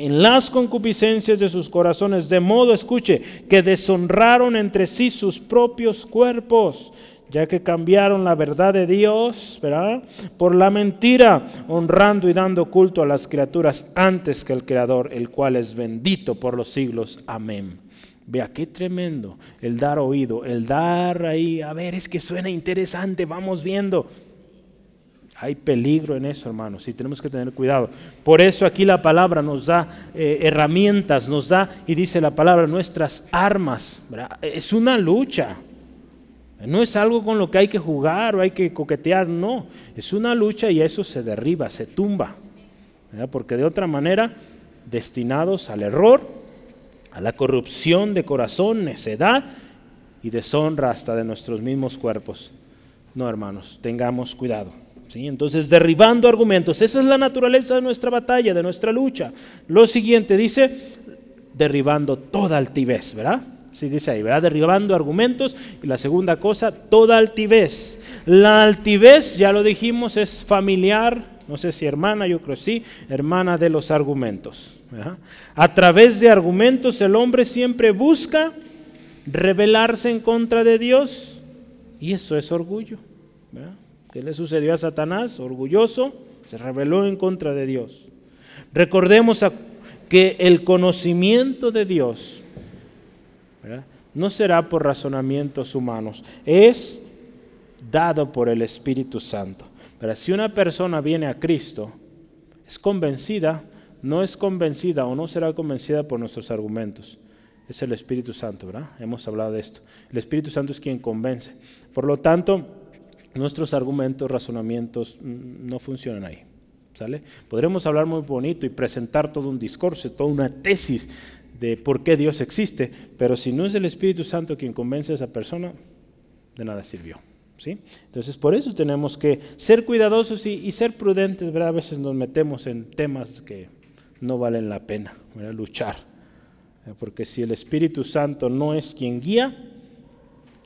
en las concupiscencias de sus corazones, de modo, escuche, que deshonraron entre sí sus propios cuerpos, ya que cambiaron la verdad de Dios, ¿verdad? Por la mentira, honrando y dando culto a las criaturas antes que el Creador, el cual es bendito por los siglos. Amén. Vea qué tremendo el dar oído, el dar ahí, a ver, es que suena interesante, vamos viendo. Hay peligro en eso, hermanos, y tenemos que tener cuidado. Por eso aquí la palabra nos da eh, herramientas, nos da, y dice la palabra, nuestras armas. Es una lucha. No es algo con lo que hay que jugar o hay que coquetear, no. Es una lucha y eso se derriba, se tumba. Porque de otra manera, destinados al error, a la corrupción de corazón, necedad y deshonra hasta de nuestros mismos cuerpos. No, hermanos, tengamos cuidado. Entonces, derribando argumentos, esa es la naturaleza de nuestra batalla, de nuestra lucha. Lo siguiente dice, derribando toda altivez, ¿verdad? Sí, dice ahí, ¿verdad? Derribando argumentos. Y la segunda cosa, toda altivez. La altivez, ya lo dijimos, es familiar, no sé si hermana, yo creo sí, hermana de los argumentos. A través de argumentos el hombre siempre busca rebelarse en contra de Dios y eso es orgullo. ¿verdad? ¿Qué le sucedió a Satanás? Orgulloso, se rebeló en contra de Dios. Recordemos que el conocimiento de Dios no será por razonamientos humanos, es dado por el Espíritu Santo. Pero si una persona viene a Cristo, es convencida, no es convencida o no será convencida por nuestros argumentos. Es el Espíritu Santo, ¿verdad? Hemos hablado de esto. El Espíritu Santo es quien convence. Por lo tanto, nuestros argumentos, razonamientos no funcionan ahí. ¿Sale? Podremos hablar muy bonito y presentar todo un discurso, toda una tesis de por qué Dios existe, pero si no es el Espíritu Santo quien convence a esa persona, de nada sirvió. ¿sí? Entonces, por eso tenemos que ser cuidadosos y, ser prudentes. ¿verdad? A veces nos metemos en temas que no valen la pena luchar. Porque si el Espíritu Santo no es quien guía,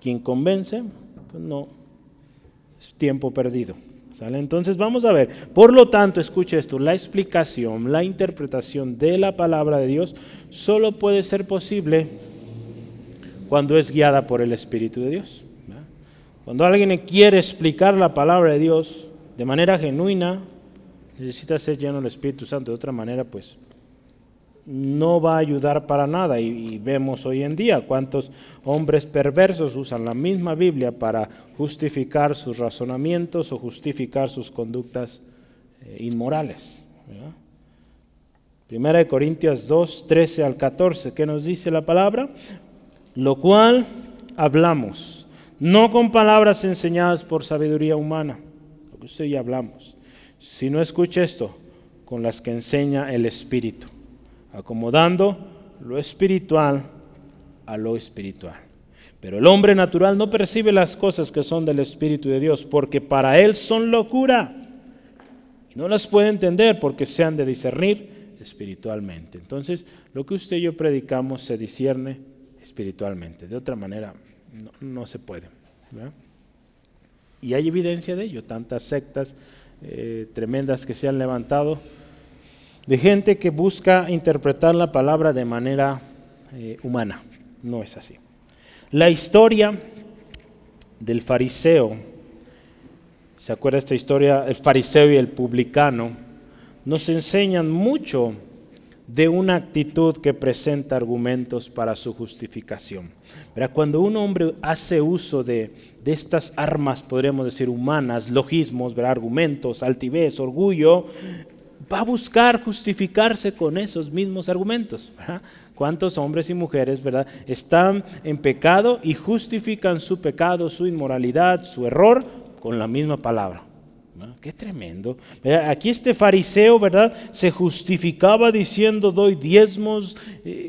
quien convence, pues no, tiempo perdido. ¿Sale? Entonces vamos a ver, por lo tanto, escuche esto, la explicación, la interpretación de la palabra de Dios solo puede ser posible cuando es guiada por el Espíritu de Dios. Cuando alguien quiere explicar la palabra de Dios de manera genuina, necesita ser lleno del Espíritu Santo. De otra manera, pues no va a ayudar para nada. Y, vemos hoy en día cuántos hombres perversos usan la misma Biblia para justificar sus razonamientos o justificar sus conductas eh, inmorales. Primera de Corintios 2, 13 al 14, ¿qué nos dice la palabra? Lo cual hablamos, no con palabras enseñadas por sabiduría humana, lo que usted ya hablamos, sino escucha esto, con las que enseña el Espíritu acomodando lo espiritual a lo espiritual. Pero el hombre natural no percibe las cosas que son del Espíritu de Dios, porque para él son locura. Y no las puede entender porque se han de discernir espiritualmente. Entonces, lo que usted y yo predicamos se discierne espiritualmente. De otra manera, no, se puede. Y hay evidencia de ello, tantas sectas eh, tremendas que se han levantado de gente que busca interpretar la palabra de manera eh, humana. No es así. La historia del fariseo, ¿se acuerda esta historia? El fariseo y el publicano nos enseñan mucho de una actitud que presenta argumentos para su justificación. Cuando un hombre hace uso de, estas armas, podríamos decir, humanas, logismos, argumentos, altivez, orgullo, va a buscar justificarse con esos mismos argumentos. ¿Cuántos hombres y mujeres ¿verdad? están en pecado y justifican su pecado, su inmoralidad, su error con la misma palabra? Qué tremendo. Aquí este fariseo, ¿verdad? Se justificaba diciendo, doy diezmos.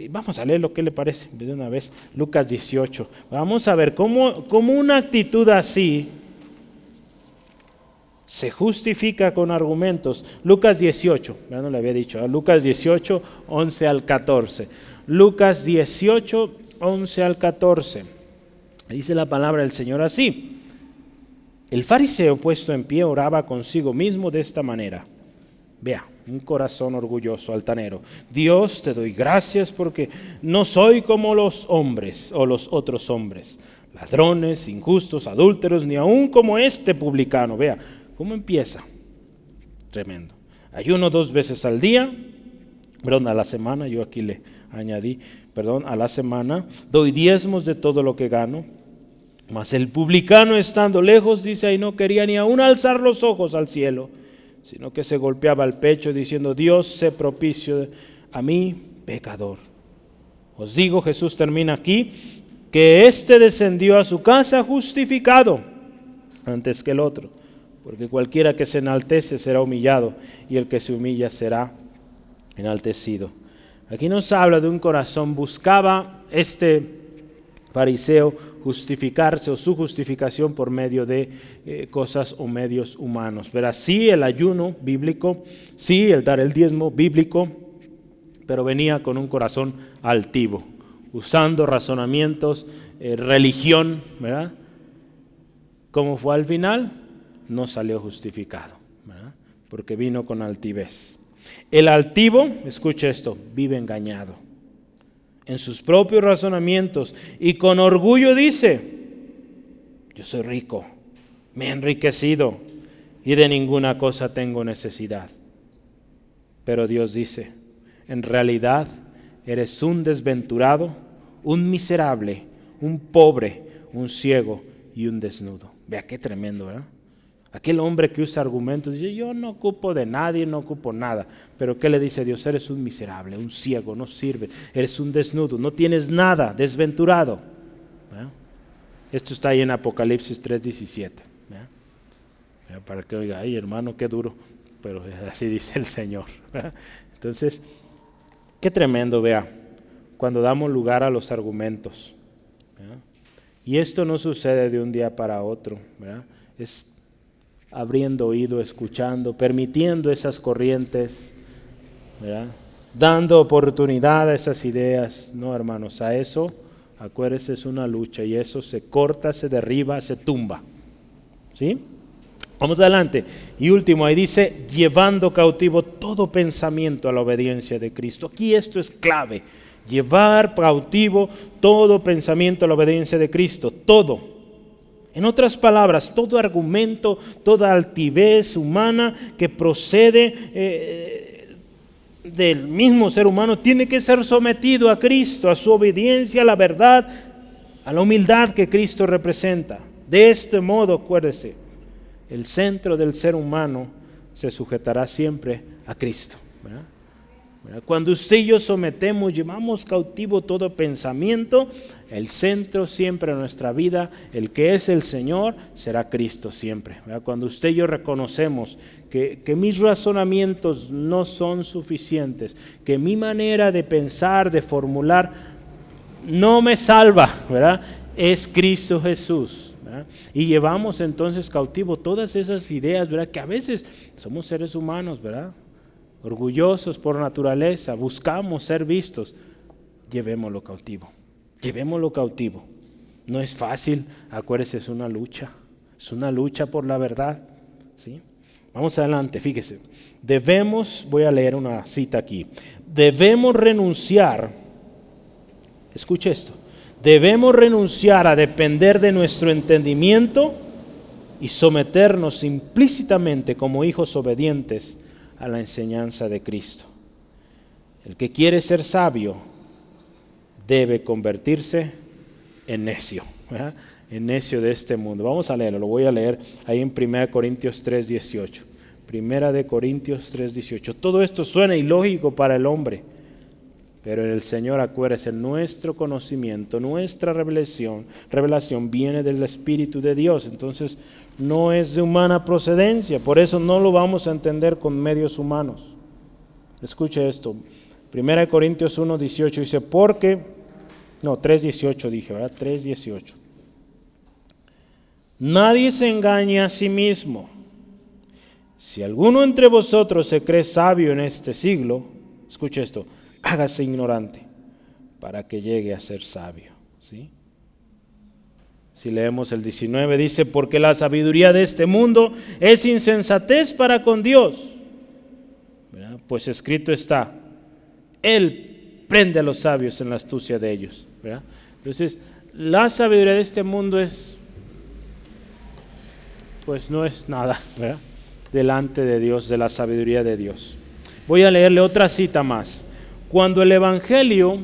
vamos a leer lo que le parece de una vez. Lucas 18. Vamos a ver cómo, cómo una actitud así se justifica con argumentos. Lucas 18, ya no le había dicho, ¿eh? Lucas 18, 11 al 14. Lucas 18, 11 al 14. Dice la palabra del Señor así. El fariseo puesto en pie oraba consigo mismo de esta manera. Vea, un corazón orgulloso, altanero. Dios, te doy gracias porque no soy como los hombres o los otros hombres, ladrones, injustos, adúlteros, ni aun como este publicano. Vea, ¿cómo empieza? Tremendo. Ayuno dos veces al día, perdón, a la semana, yo aquí le añadí, perdón, a la semana, doy diezmos de todo lo que gano. Mas el publicano estando lejos, dice ahí, no quería ni aun alzar los ojos al cielo sino que se golpeaba el pecho diciendo, Dios sé propicio a mí, pecador. Os digo, Jesús termina aquí, que éste descendió a su casa justificado antes que el otro, porque cualquiera que se enaltece será humillado y el que se humilla será enaltecido. Aquí nos habla de un corazón, buscaba este fariseo justificarse o su justificación por medio de eh, cosas o medios humanos. Pero sí el ayuno bíblico, sí el dar el diezmo bíblico, pero venía con un corazón altivo, usando razonamientos, eh, religión, ¿verdad? ¿Cómo fue al final? No salió justificado, porque vino con altivez. El altivo, escucha esto, vive engañado en sus propios razonamientos y con orgullo dice, yo soy rico, me he enriquecido y de ninguna cosa tengo necesidad. Pero Dios dice, en realidad eres un desventurado, un miserable, un pobre, un ciego y un desnudo. Vea qué tremendo, ¿verdad? Aquel hombre que usa argumentos dice, yo no ocupo de nadie, no ocupo nada. Pero ¿qué le dice Dios? Eres un miserable, un ciego, no sirve, eres un desnudo, no tienes nada, desventurado. Esto está ahí en Apocalipsis 3:17. Para que oiga, ay hermano, qué duro. Pero así dice el Señor. Entonces, qué tremendo, vea, cuando damos lugar a los argumentos. Y esto no sucede de un día para otro. Es abriendo oído, escuchando, permitiendo esas corrientes, dando oportunidad a esas ideas. No, hermanos, a eso, acuérdense, es una lucha y eso se corta, se derriba, se tumba. ¿Sí? Vamos adelante. Y último, ahí dice, llevando cautivo todo pensamiento a la obediencia de Cristo. Aquí esto es clave. Llevar cautivo todo pensamiento a la obediencia de Cristo. Todo. En otras palabras, todo argumento, toda altivez humana que procede eh, del mismo ser humano tiene que ser sometido a Cristo, a su obediencia, a la verdad, a la humildad que Cristo representa. De este modo, acuérdese, el centro del ser humano se sujetará siempre a Cristo. Cuando usted y yo sometemos, llevamos cautivo todo pensamiento, el centro siempre de nuestra vida, el que es el Señor, será Cristo siempre. Cuando usted y yo reconocemos que, mis razonamientos no son suficientes, que mi manera de pensar, de formular, no me salva. Es Cristo Jesús. Y llevamos entonces cautivo todas esas ideas, ¿verdad? Que a veces somos seres humanos, ¿verdad? orgullosos por naturaleza, buscamos ser vistos, llevémoslo cautivo, llevémoslo cautivo. No es fácil, acuérdese, es una lucha, es una lucha por la verdad. ¿sí? Vamos adelante, fíjese. Debemos, voy a leer una cita aquí, debemos renunciar, escuche esto, debemos renunciar a depender de nuestro entendimiento y someternos implícitamente como hijos obedientes a la enseñanza de Cristo. El que quiere ser sabio debe convertirse en necio, en necio de este mundo. Vamos a leerlo, lo voy a leer ahí en 1 Corintios 3, 18. Primera de Corintios 3, 18. Todo esto suena ilógico para el hombre, pero el Señor, acuérdese, nuestro conocimiento, nuestra revelación, revelación viene del Espíritu de Dios. Entonces, no es de humana procedencia, por eso no lo vamos a entender con medios humanos. Escuche esto, 1 Corintios 1, 18 dice, porque, no, 3, 18 dije, ¿verdad? 3, 18. Nadie se engaña a sí mismo. Si alguno entre vosotros se cree sabio en este siglo, escuche esto, hágase ignorante para que llegue a ser sabio. ¿sí? Si leemos el 19, dice, porque la sabiduría de este mundo es insensatez para con Dios. Pues escrito está, Él prende a los sabios en la astucia de ellos. Entonces, la sabiduría de este mundo es, pues no es nada, delante de Dios, de la sabiduría de Dios. Voy a leerle otra cita más. Cuando el Evangelio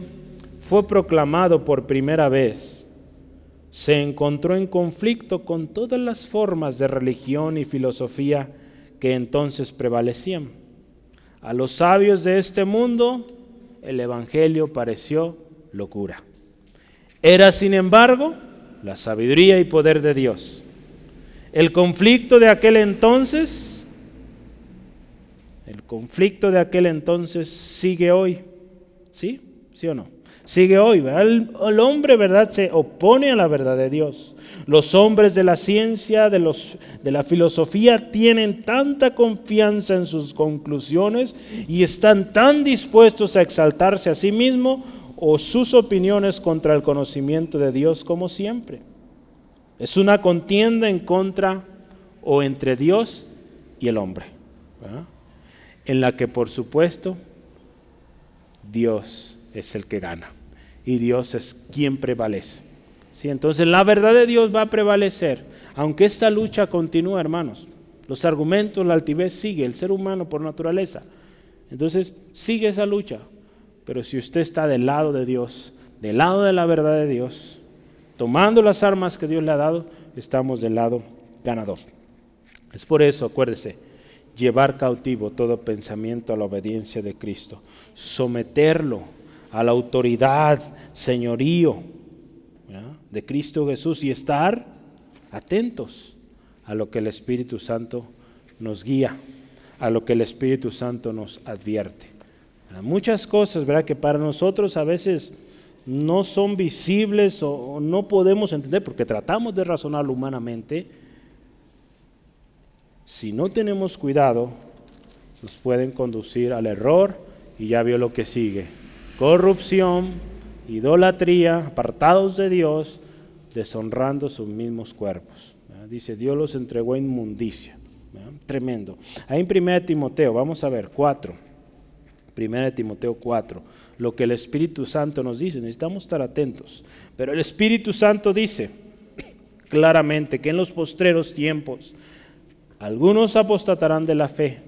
fue proclamado por primera vez, se encontró en conflicto con todas las formas de religión y filosofía que entonces prevalecían. A los sabios de este mundo el Evangelio pareció locura. Era, sin embargo, la sabiduría y poder de Dios. El conflicto de aquel entonces, el conflicto de aquel entonces sigue hoy. ¿Sí? ¿Sí o no? Sigue hoy. El, el, hombre, ¿verdad?, se opone a la verdad de Dios. Los hombres de la ciencia, de, los, de la filosofía, tienen tanta confianza en sus conclusiones y están tan dispuestos a exaltarse a sí mismos o sus opiniones contra el conocimiento de Dios como siempre. Es una contienda en contra o entre Dios y el hombre, en la que por supuesto Dios es el que gana y Dios es quien prevalece. ¿Sí? Entonces la verdad de Dios va a prevalecer, aunque esta lucha continúe, hermanos. Los argumentos, la altivez sigue, el ser humano por naturaleza. Entonces sigue esa lucha. Pero si usted está del lado de Dios, del lado de la verdad de Dios, tomando las armas que Dios le ha dado, estamos del lado ganador. Es por eso, acuérdese, llevar cautivo todo pensamiento a la obediencia de Cristo, someterlo a la autoridad, señorío de Cristo Jesús y estar atentos a lo que el Espíritu Santo nos guía, a lo que el Espíritu Santo nos advierte. Muchas cosas, ¿verdad? Que para nosotros a veces no son visibles o, no podemos entender porque tratamos de razonarlo humanamente. Si no tenemos cuidado, nos pueden conducir al error y ya vio lo que sigue. Corrupción, idolatría, apartados de Dios, deshonrando sus mismos cuerpos. Dice, Dios los entregó a inmundicia. Tremendo. Ahí en 1 Timoteo, vamos a ver, 4. Primera de Timoteo 4, lo que el Espíritu Santo nos dice, necesitamos estar atentos. Pero el Espíritu Santo dice claramente que en los postreros tiempos algunos apostatarán de la fe,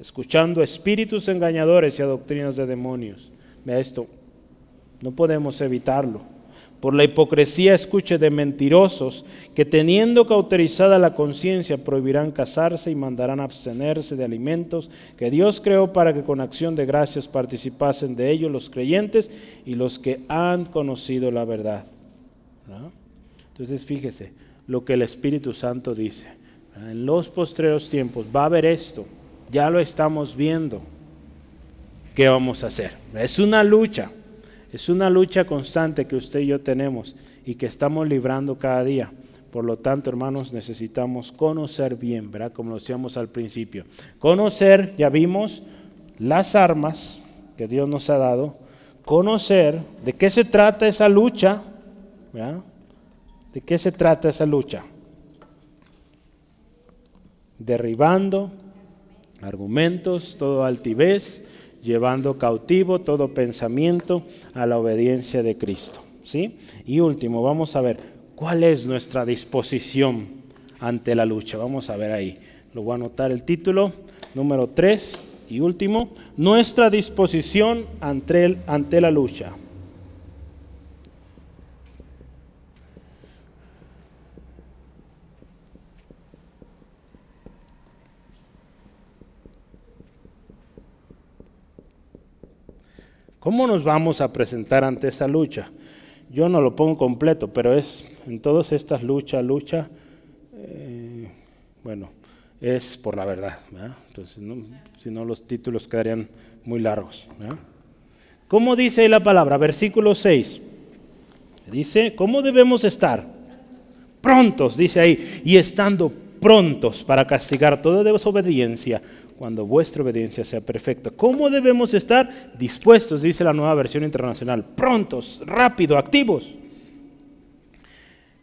escuchando espíritus engañadores y a doctrinas de demonios. Vea esto, no podemos evitarlo por la hipocresía escuche de mentirosos que teniendo cauterizada la conciencia prohibirán casarse y mandarán abstenerse de alimentos que Dios creó para que con acción de gracias participasen de ellos los creyentes y los que han conocido la verdad. Entonces fíjese lo que el Espíritu Santo dice. En los postreros tiempos va a haber esto, ya lo estamos viendo. ¿Qué vamos a hacer? Es una lucha. Es una lucha constante que usted y yo tenemos y que estamos librando cada día. Por lo tanto, hermanos, necesitamos conocer bien, ¿verdad? Como lo decíamos al principio. Conocer, ya vimos, las armas que Dios nos ha dado. Conocer de qué se trata esa lucha, ¿verdad? ¿De qué se trata esa lucha? Derribando argumentos, todo altivez, llevando cautivo todo pensamiento a la obediencia de Cristo. ¿sí? Y último, vamos a ver cuál es nuestra disposición ante la lucha. Vamos a ver ahí. Lo voy a anotar el título, número 3 y último, nuestra disposición ante, ante la lucha. ¿Cómo nos vamos a presentar ante esa lucha? Yo no lo pongo completo, pero es en todas estas luchas, lucha, eh, bueno, es por la verdad. Entonces, si no los títulos quedarían muy largos. ¿Cómo dice ahí la palabra? Versículo 6. Dice, ¿cómo debemos estar? Prontos, dice ahí, y estando prontos para castigar toda desobediencia cuando vuestra obediencia sea perfecta. ¿Cómo debemos estar? Dispuestos, dice la nueva versión internacional, prontos, rápido, activos.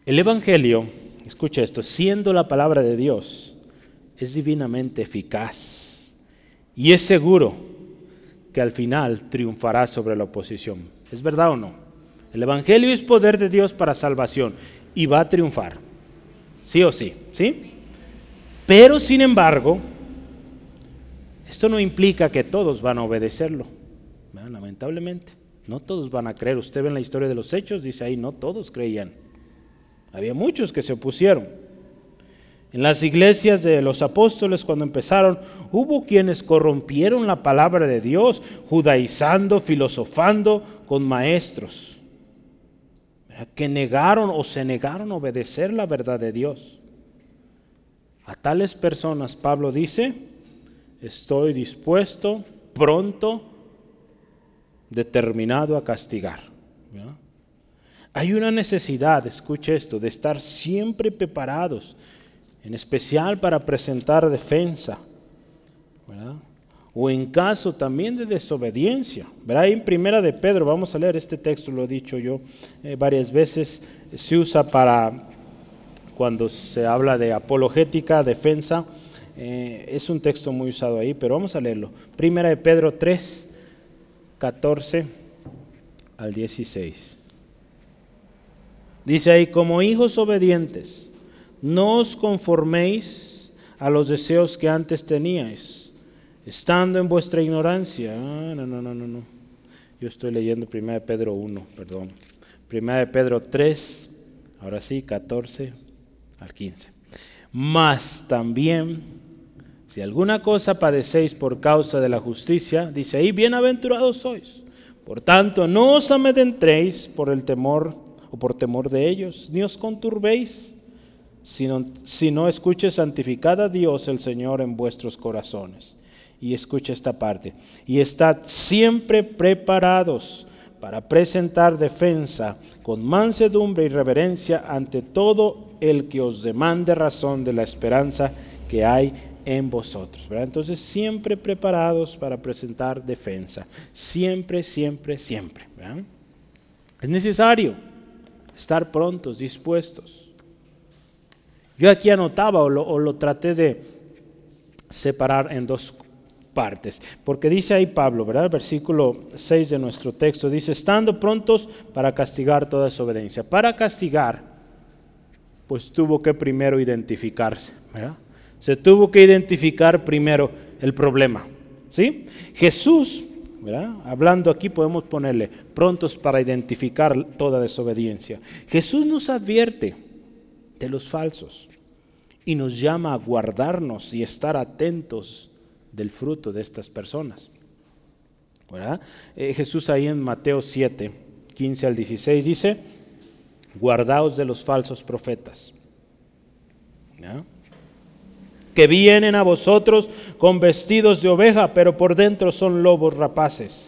El Evangelio, escucha esto, siendo la palabra de Dios, es divinamente eficaz y es seguro que al final triunfará sobre la oposición. ¿Es verdad o no? El Evangelio es poder de Dios para salvación y va a triunfar. Sí o sí, ¿sí? Pero sin embargo, esto no implica que todos van a obedecerlo. Lamentablemente, no todos van a creer. Usted ve en la historia de los hechos, dice ahí, no todos creían. Había muchos que se opusieron. En las iglesias de los apóstoles cuando empezaron, hubo quienes corrompieron la palabra de Dios, judaizando, filosofando con maestros, que negaron o se negaron a obedecer la verdad de Dios. A tales personas Pablo dice, estoy dispuesto, pronto, determinado a castigar. Hay una necesidad, escuche esto, de estar siempre preparados en especial para presentar defensa, o en caso también de desobediencia. ¿verdad? En primera de Pedro, vamos a leer este texto, lo he dicho yo eh, varias veces, se usa para cuando se habla de apologética, defensa, eh, es un texto muy usado ahí, pero vamos a leerlo. Primera de Pedro 3, 14 al 16. Dice ahí, como hijos obedientes, no os conforméis a los deseos que antes teníais, estando en vuestra ignorancia. Ah, no, no, no, no, no. Yo estoy leyendo 1 Pedro 1, perdón. 1 Pedro 3, ahora sí, 14 al 15. Mas también, si alguna cosa padecéis por causa de la justicia, dice ahí, bienaventurados sois. Por tanto, no os amedrentéis por el temor o por temor de ellos, ni os conturbéis sino, no escuche santificad a Dios el Señor en vuestros corazones. Y escuche esta parte. Y estad siempre preparados para presentar defensa con mansedumbre y reverencia ante todo el que os demande razón de la esperanza que hay en vosotros. Entonces, siempre preparados para presentar defensa. Siempre, siempre, siempre. Es necesario estar prontos, dispuestos. Yo aquí anotaba o lo, traté de separar en dos partes. Porque dice ahí Pablo, ¿verdad? Versículo 6 de nuestro texto dice, estando prontos para castigar toda desobediencia. Para castigar, pues tuvo que primero identificarse. Se tuvo que identificar primero el problema, ¿sí? Jesús. Hablando aquí podemos ponerle prontos para identificar toda desobediencia. Jesús nos advierte de los falsos y nos llama a guardarnos y estar atentos del fruto de estas personas. Eh, Jesús ahí en Mateo 7, 15 al 16 dice, guardaos de los falsos profetas, que vienen a vosotros con vestidos de oveja, pero por dentro son lobos rapaces.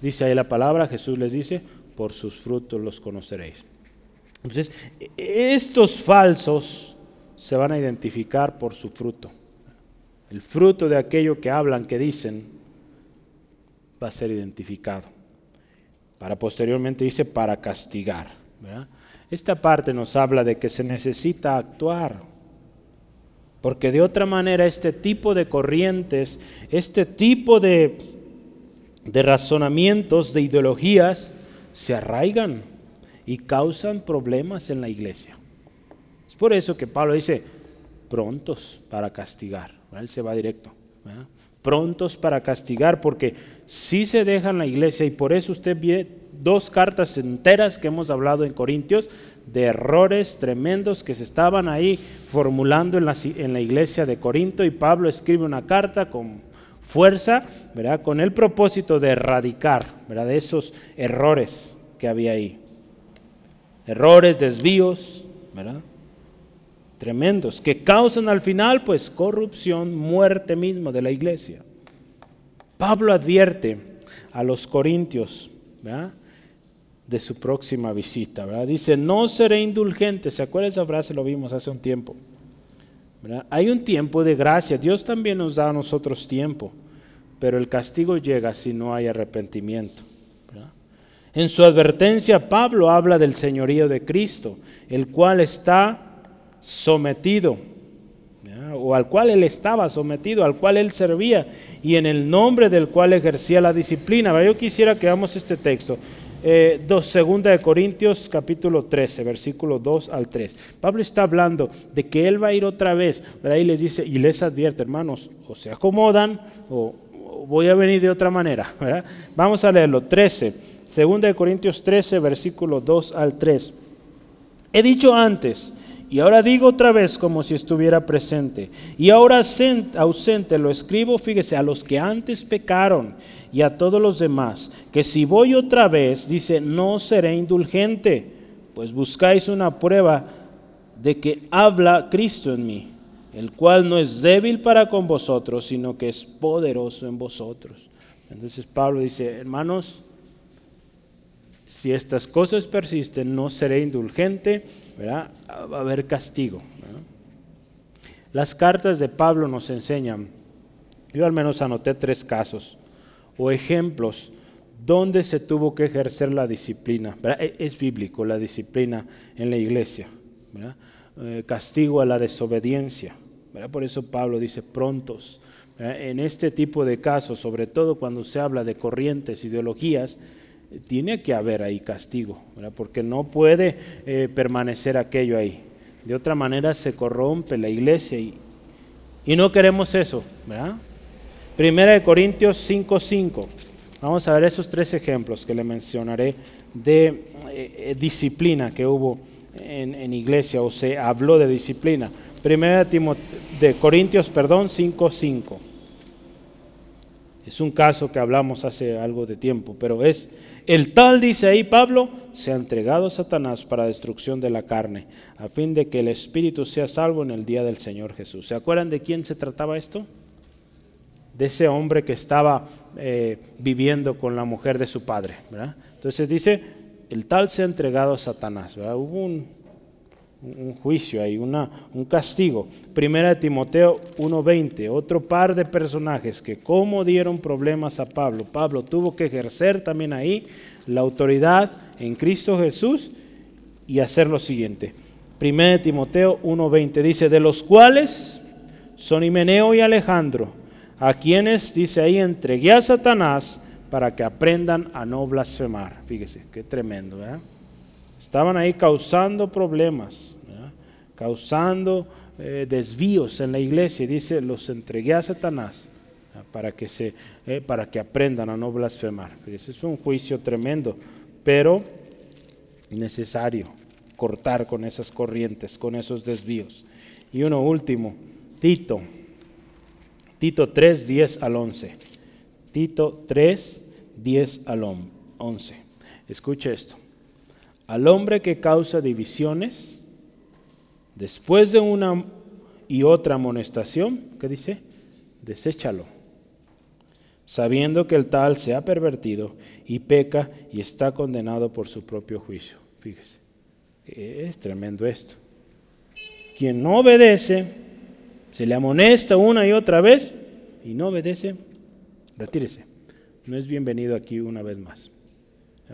Dice ahí la palabra, Jesús les dice, por sus frutos los conoceréis. Entonces, estos falsos se van a identificar por su fruto. El fruto de aquello que hablan, que dicen, va a ser identificado. Para posteriormente dice para castigar. Esta parte nos habla de que se necesita actuar. Porque de otra manera este tipo de corrientes, este tipo de, de razonamientos, de ideologías, se arraigan y causan problemas en la iglesia. Es por eso que Pablo dice, prontos para castigar. Él se va directo. Prontos para castigar, porque si se dejan la iglesia, y por eso usted dos cartas enteras que hemos hablado en Corintios, de errores tremendos que se estaban ahí formulando en la, iglesia de Corinto, y Pablo escribe una carta con fuerza, con el propósito de erradicar de esos errores que había ahí errores, desvíos. Tremendos, que causan al final pues corrupción, muerte mismo de la iglesia. Pablo advierte a los corintios, de su próxima visita. ¿verdad? Dice, no seré indulgente. ¿Se acuerda esa frase? Lo vimos hace un tiempo. Hay un tiempo de gracia. Dios también nos da a nosotros tiempo. Pero el castigo llega si no hay arrepentimiento. En su advertencia, Pablo habla del señorío de Cristo, el cual está sometido, o al cual él estaba sometido, al cual él servía, y en el nombre del cual ejercía la disciplina. Yo quisiera que veamos este texto. Eh, dos, segunda de Corintios capítulo 13, versículo 2 al 3. Pablo está hablando de que él va a ir otra vez, ahí les dice y les advierte, hermanos, o se acomodan o, voy a venir de otra manera. Vamos a leerlo, 13, segunda de Corintios 13, versículo 2 al 3. He dicho antes, y ahora digo otra vez como si estuviera presente. Y ahora ausente lo escribo, fíjese, a los que antes pecaron y a todos los demás, que si voy otra vez, dice, no seré indulgente, pues buscáis una prueba de que habla Cristo en mí, el cual no es débil para con vosotros, sino que es poderoso en vosotros. Entonces Pablo dice, hermanos, si estas cosas persisten, no seré indulgente, ¿verdad? va a haber castigo. Las cartas de Pablo nos enseñan, yo al menos anoté tres casos o ejemplos donde se tuvo que ejercer la disciplina. E, es bíblico la disciplina en la iglesia. Eh, castigo a la desobediencia. Por eso Pablo dice prontos. En este tipo de casos, sobre todo cuando se habla de corrientes, ideologías, tiene que haber ahí castigo, porque no puede eh, permanecer aquello ahí. De otra manera se corrompe la iglesia y, y no queremos eso. ¿verdad? Primera de Corintios 5.5. Vamos a ver esos tres ejemplos que le mencionaré de eh, eh, disciplina que hubo en, en, iglesia o se habló de disciplina. Primera de, de Corintios, perdón, 5.5. Es un caso que hablamos hace algo de tiempo, pero es el tal, dice ahí Pablo, se ha entregado a Satanás para destrucción de la carne, a fin de que el espíritu sea salvo en el día del Señor Jesús. ¿Se acuerdan de quién se trataba esto? de ese hombre que estaba eh, viviendo con la mujer de su padre. Entonces dice, el tal se ha entregado a Satanás. Hubo un, juicio ahí, una, un castigo. Primera de Timoteo 1.20, otro par de personajes que como dieron problemas a Pablo. Pablo tuvo que ejercer también ahí la autoridad en Cristo Jesús y hacer lo siguiente. Primera de Timoteo 1.20 dice, de los cuales son Himeneo y Alejandro, a quienes, dice ahí, entregué a Satanás para que aprendan a no blasfemar. Fíjese, qué tremendo. ¿verdad? Estaban ahí causando problemas, causando eh, desvíos en la iglesia. Dice, los entregué a Satanás para que, se, eh, para que aprendan a no blasfemar. Fíjese, es un juicio tremendo, pero necesario cortar con esas corrientes, con esos desvíos. Y uno último, Tito Tito 3, 10 al 11. Tito 3, 10 al 11. Escuche esto. Al hombre que causa divisiones, después de una y otra amonestación, ¿qué dice? Deséchalo, sabiendo que el tal se ha pervertido y peca y está condenado por su propio juicio. Fíjese, es tremendo esto. Quien no obedece se le amonesta una y otra vez y no obedece, retírese. No es bienvenido aquí una vez más.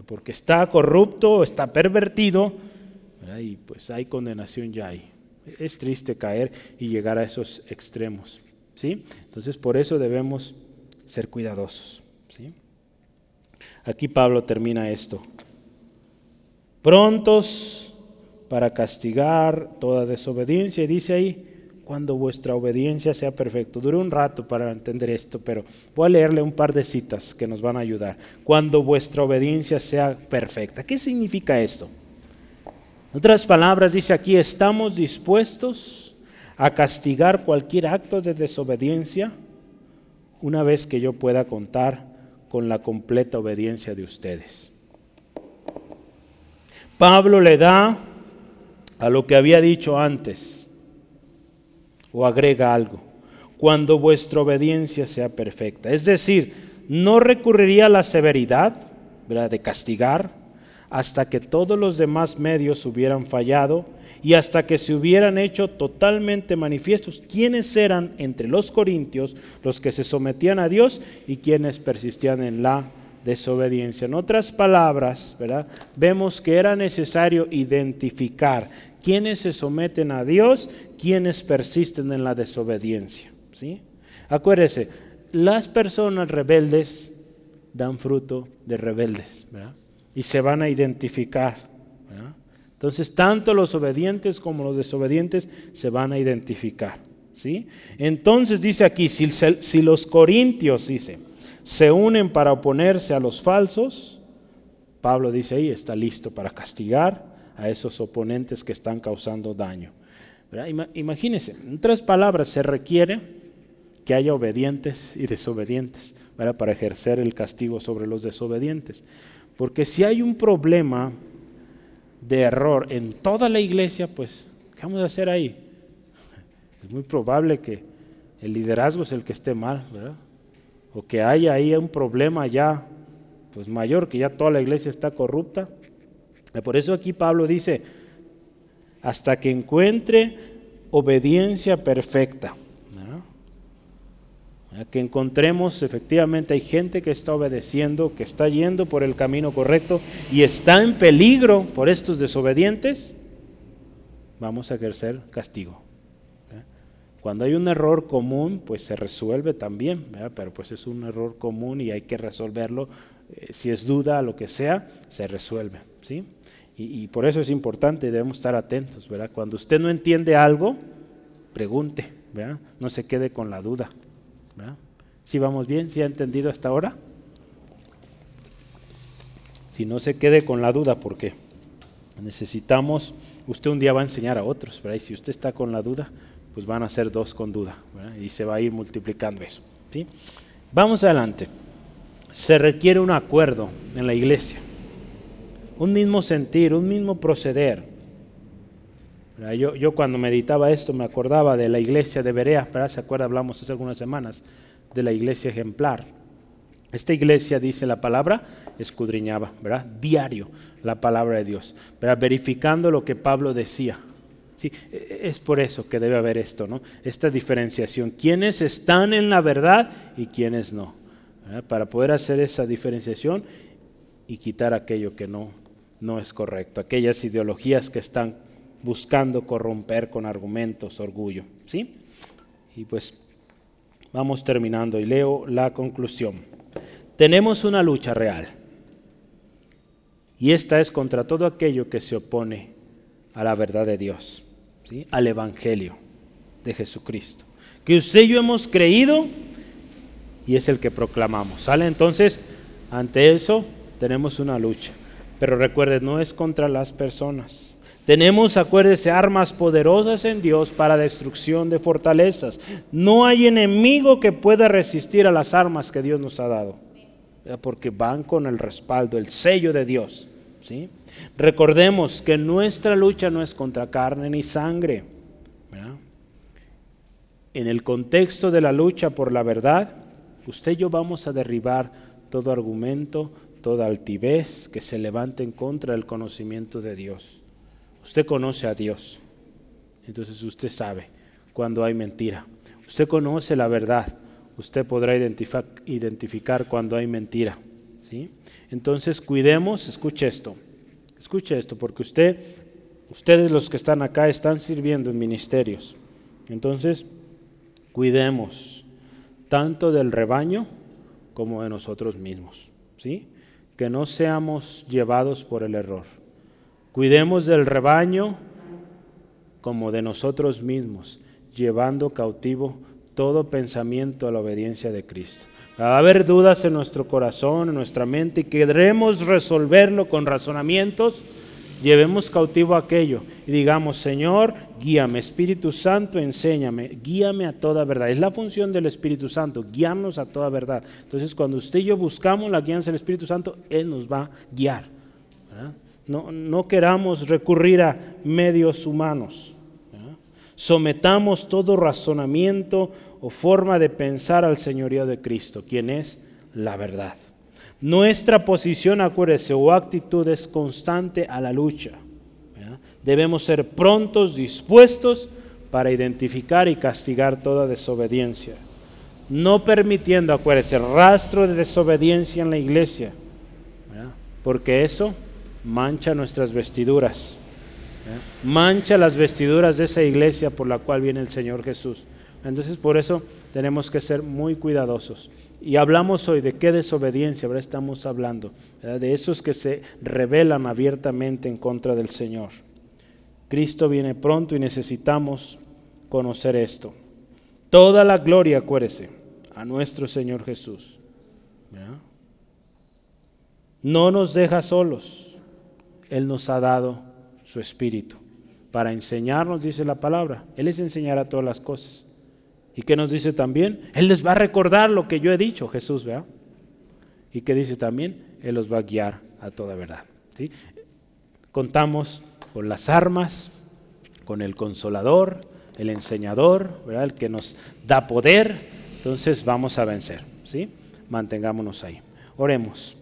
Porque está corrupto, está pervertido, y pues hay condenación ya ahí. Es triste caer y llegar a esos extremos. ¿sí? Entonces por eso debemos ser cuidadosos. ¿sí? Aquí Pablo termina esto. Prontos para castigar toda desobediencia, y dice ahí, cuando vuestra obediencia sea perfecta. Duró un rato para entender esto, pero voy a leerle un par de citas que nos van a ayudar. Cuando vuestra obediencia sea perfecta. ¿Qué significa esto? En otras palabras, dice aquí, estamos dispuestos a castigar cualquier acto de desobediencia una vez que yo pueda contar con la completa obediencia de ustedes. Pablo le da a lo que había dicho antes o agrega algo, cuando vuestra obediencia sea perfecta. Es decir, no recurriría a la severidad de castigar hasta que todos los demás medios hubieran fallado y hasta que se hubieran hecho totalmente manifiestos quiénes eran entre los corintios los que se sometían a Dios y quienes persistían en la desobediencia. En otras palabras, ¿verdad? vemos que era necesario identificar quiénes se someten a Dios, quiénes persisten en la desobediencia. ¿sí? Acuérdese, las personas rebeldes dan fruto de rebeldes y se van a identificar. Entonces, tanto los obedientes como los desobedientes se van a identificar. ¿sí? Entonces dice aquí, si, si los corintios, dice, se unen para oponerse a los falsos, Pablo dice ahí, está listo para castigar a esos oponentes que están causando daño. Imagínense, en tres palabras, se requiere que haya obedientes y desobedientes para ejercer el castigo sobre los desobedientes. Porque si hay un problema de error en toda la iglesia, pues, ¿qué vamos a hacer ahí? Es muy probable que el liderazgo es el que esté mal, ¿verdad? o que haya ahí un problema ya pues mayor, que ya toda la iglesia está corrupta. Por eso aquí Pablo dice, hasta que encuentre obediencia perfecta. Que encontremos, efectivamente, hay gente que está obedeciendo, que está yendo por el camino correcto y está en peligro por estos desobedientes, vamos a ejercer castigo. Cuando hay un error común, pues se resuelve también, pero pues es un error común y hay que resolverlo. Eh, si es duda, lo que sea, se resuelve. ¿sí? Y, por eso es importante, debemos estar atentos. ¿verdad? Cuando usted no entiende algo, pregunte, ¿verdad? no se quede con la duda. ¿Si vamos bien? ¿Si ha entendido hasta ahora? Si no se quede con la duda, porque necesitamos, usted un día va a enseñar a otros, ¿verdad? y si usted está con la duda, pues van a ser dos con duda, y se va a ir multiplicando eso. ¿sí? Vamos adelante. Se requiere un acuerdo en la iglesia, un mismo sentir, un mismo proceder. Yo, yo, cuando meditaba esto me acordaba de la iglesia de Berea, ¿Se acuerda? Hablamos hace algunas semanas de la iglesia ejemplar. Esta iglesia, dice la palabra, escudriñaba, ¿verdad? Diario la palabra de Dios, verificando lo que Pablo decía. E, e, es por eso que debe haber esto, ¿no? Esta diferenciación. Quienes están en la verdad y quienes no. Para poder hacer esa diferenciación y quitar aquello que no, no es correcto. Aquellas ideologías que están buscando corromper con argumentos, orgullo. ¿Sí? Y pues vamos terminando y leo la conclusión. Tenemos una lucha real. Y esta es contra todo aquello que se opone a la verdad de Dios al Evangelio de Jesucristo. Que usted y yo hemos creído y es el que proclamamos. ¿Sale? Entonces, ante eso tenemos una lucha. Pero recuerde, no es contra las personas. Tenemos, acuérdese, armas poderosas en Dios para destrucción de fortalezas. No hay enemigo que pueda resistir a las armas que Dios nos ha dado. Porque van con el respaldo, el sello de Dios. Recordemos que nuestra lucha no es contra carne ni sangre. En el contexto de la lucha por la verdad, usted y yo vamos a derribar todo argumento, toda altivez que se levante en contra del conocimiento de Dios. Usted conoce a Dios, entonces usted sabe cuando hay mentira. Usted conoce la verdad, usted podrá identificar, identificar cuando hay mentira. ¿sí? Entonces cuidemos, escuche esto, escuche esto, porque usted, ustedes los que están acá están sirviendo en ministerios. Entonces, cuidemos tanto del rebaño como de nosotros mismos, ¿sí? Que no seamos llevados por el error. Cuidemos del rebaño como de nosotros mismos, llevando cautivo todo pensamiento a la obediencia de Cristo. Va a haber dudas en nuestro corazón, en nuestra mente, y queremos resolverlo con razonamientos. Llevemos cautivo aquello y digamos, Señor, guíame, Espíritu Santo, enséñame, guíame a toda verdad. Es la función del Espíritu Santo, guiarnos a toda verdad. Entonces, cuando usted y yo buscamos la guianza del Espíritu Santo, Él nos va a guiar. No, no queramos recurrir a medios humanos. Sometamos todo razonamiento o forma de pensar al señorío de Cristo, quien es la verdad. Nuestra posición, acuérdese, o actitud es constante a la lucha. Debemos ser prontos, dispuestos para identificar y castigar toda desobediencia. no permitiendo, acuérdense, rastro de desobediencia en la iglesia, porque eso mancha nuestras vestiduras, mancha las vestiduras de esa iglesia por la cual viene el Señor Jesús. Entonces por eso tenemos que ser muy cuidadosos. Y hablamos hoy de qué desobediencia, ahora estamos hablando, de esos que se rebelan abiertamente en contra del Señor. Cristo viene pronto y necesitamos conocer esto. Toda la gloria, acuérdese, a nuestro Señor Jesús. No nos deja solos. Él nos ha dado su Espíritu para enseñarnos, dice la palabra. Él les enseñará todas las cosas. ¿Y qué nos dice también? Él les va a recordar lo que yo he dicho, Jesús, ¿verdad? ¿Y qué dice también? Él los va a guiar a toda verdad. ¿sí? Contamos con las armas, con el consolador, el enseñador, ¿verdad? el que nos da poder. Entonces vamos a vencer. ¿sí? Mantengámonos ahí. Oremos.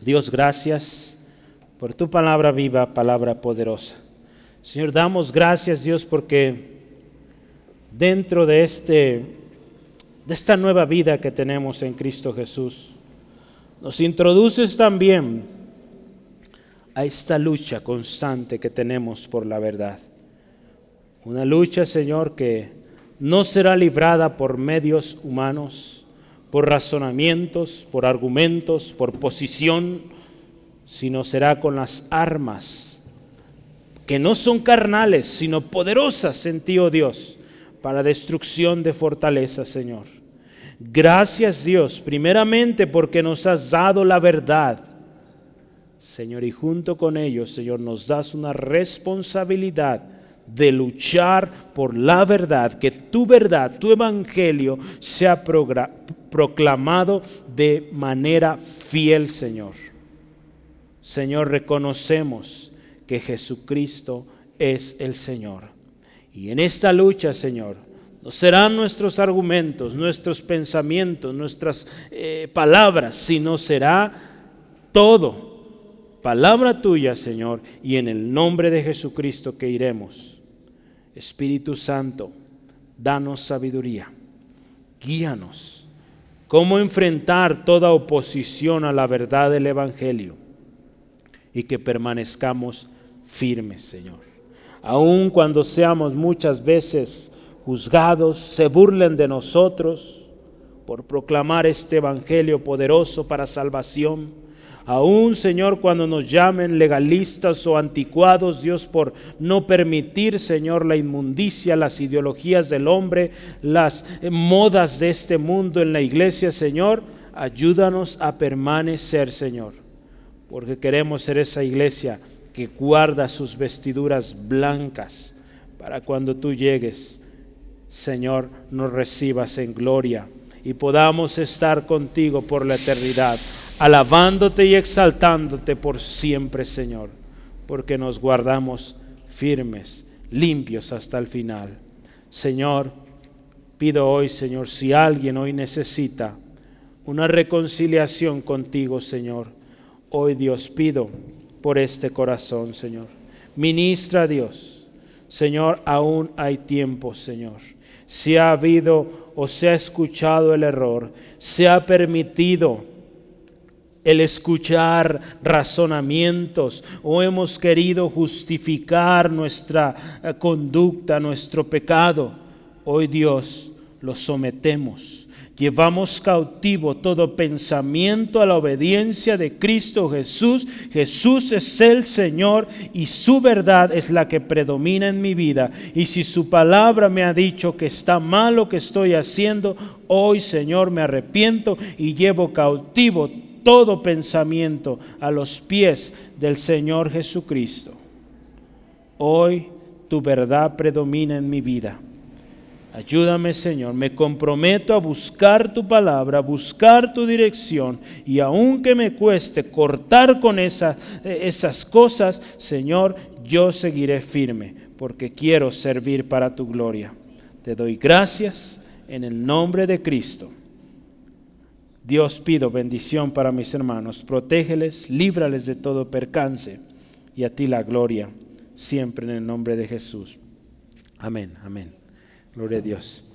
Dios, gracias por tu palabra viva, palabra poderosa. Señor, damos gracias, Dios, porque dentro de, este, de esta nueva vida que tenemos en Cristo Jesús. Nos introduces también a esta lucha constante que tenemos por la verdad. Una lucha, Señor, que no será librada por medios humanos, por razonamientos, por argumentos, por posición, sino será con las armas que no son carnales, sino poderosas en ti, oh Dios para destrucción de fortaleza, Señor. Gracias Dios, primeramente porque nos has dado la verdad, Señor, y junto con ellos, Señor, nos das una responsabilidad de luchar por la verdad, que tu verdad, tu evangelio sea proclamado de manera fiel, Señor. Señor, reconocemos que Jesucristo es el Señor. Y en esta lucha, Señor, no serán nuestros argumentos, nuestros pensamientos, nuestras eh, palabras, sino será todo palabra tuya, Señor, y en el nombre de Jesucristo que iremos. Espíritu Santo, danos sabiduría, guíanos, cómo enfrentar toda oposición a la verdad del Evangelio y que permanezcamos firmes, Señor aun cuando seamos muchas veces juzgados, se burlen de nosotros por proclamar este Evangelio poderoso para salvación. Aún, Señor, cuando nos llamen legalistas o anticuados, Dios, por no permitir, Señor, la inmundicia, las ideologías del hombre, las modas de este mundo en la iglesia, Señor, ayúdanos a permanecer, Señor, porque queremos ser esa iglesia que guarda sus vestiduras blancas para cuando tú llegues, Señor, nos recibas en gloria y podamos estar contigo por la eternidad, alabándote y exaltándote por siempre, Señor, porque nos guardamos firmes, limpios hasta el final. Señor, pido hoy, Señor, si alguien hoy necesita una reconciliación contigo, Señor, hoy Dios pido por este corazón, Señor. Ministra a Dios. Señor, aún hay tiempo, Señor. Si ha habido o se ha escuchado el error, se ha permitido el escuchar razonamientos o hemos querido justificar nuestra eh, conducta, nuestro pecado, hoy Dios lo sometemos Llevamos cautivo todo pensamiento a la obediencia de Cristo Jesús. Jesús es el Señor y su verdad es la que predomina en mi vida. Y si su palabra me ha dicho que está mal lo que estoy haciendo, hoy Señor me arrepiento y llevo cautivo todo pensamiento a los pies del Señor Jesucristo. Hoy tu verdad predomina en mi vida. Ayúdame, Señor. Me comprometo a buscar tu palabra, buscar tu dirección. Y aunque me cueste cortar con esas cosas, Señor, yo seguiré firme porque quiero servir para tu gloria. Te doy gracias en el nombre de Cristo. Dios pido bendición para mis hermanos. Protégeles, líbrales de todo percance. Y a ti la gloria, siempre en el nombre de Jesús. Amén, amén. Gloria a Dios.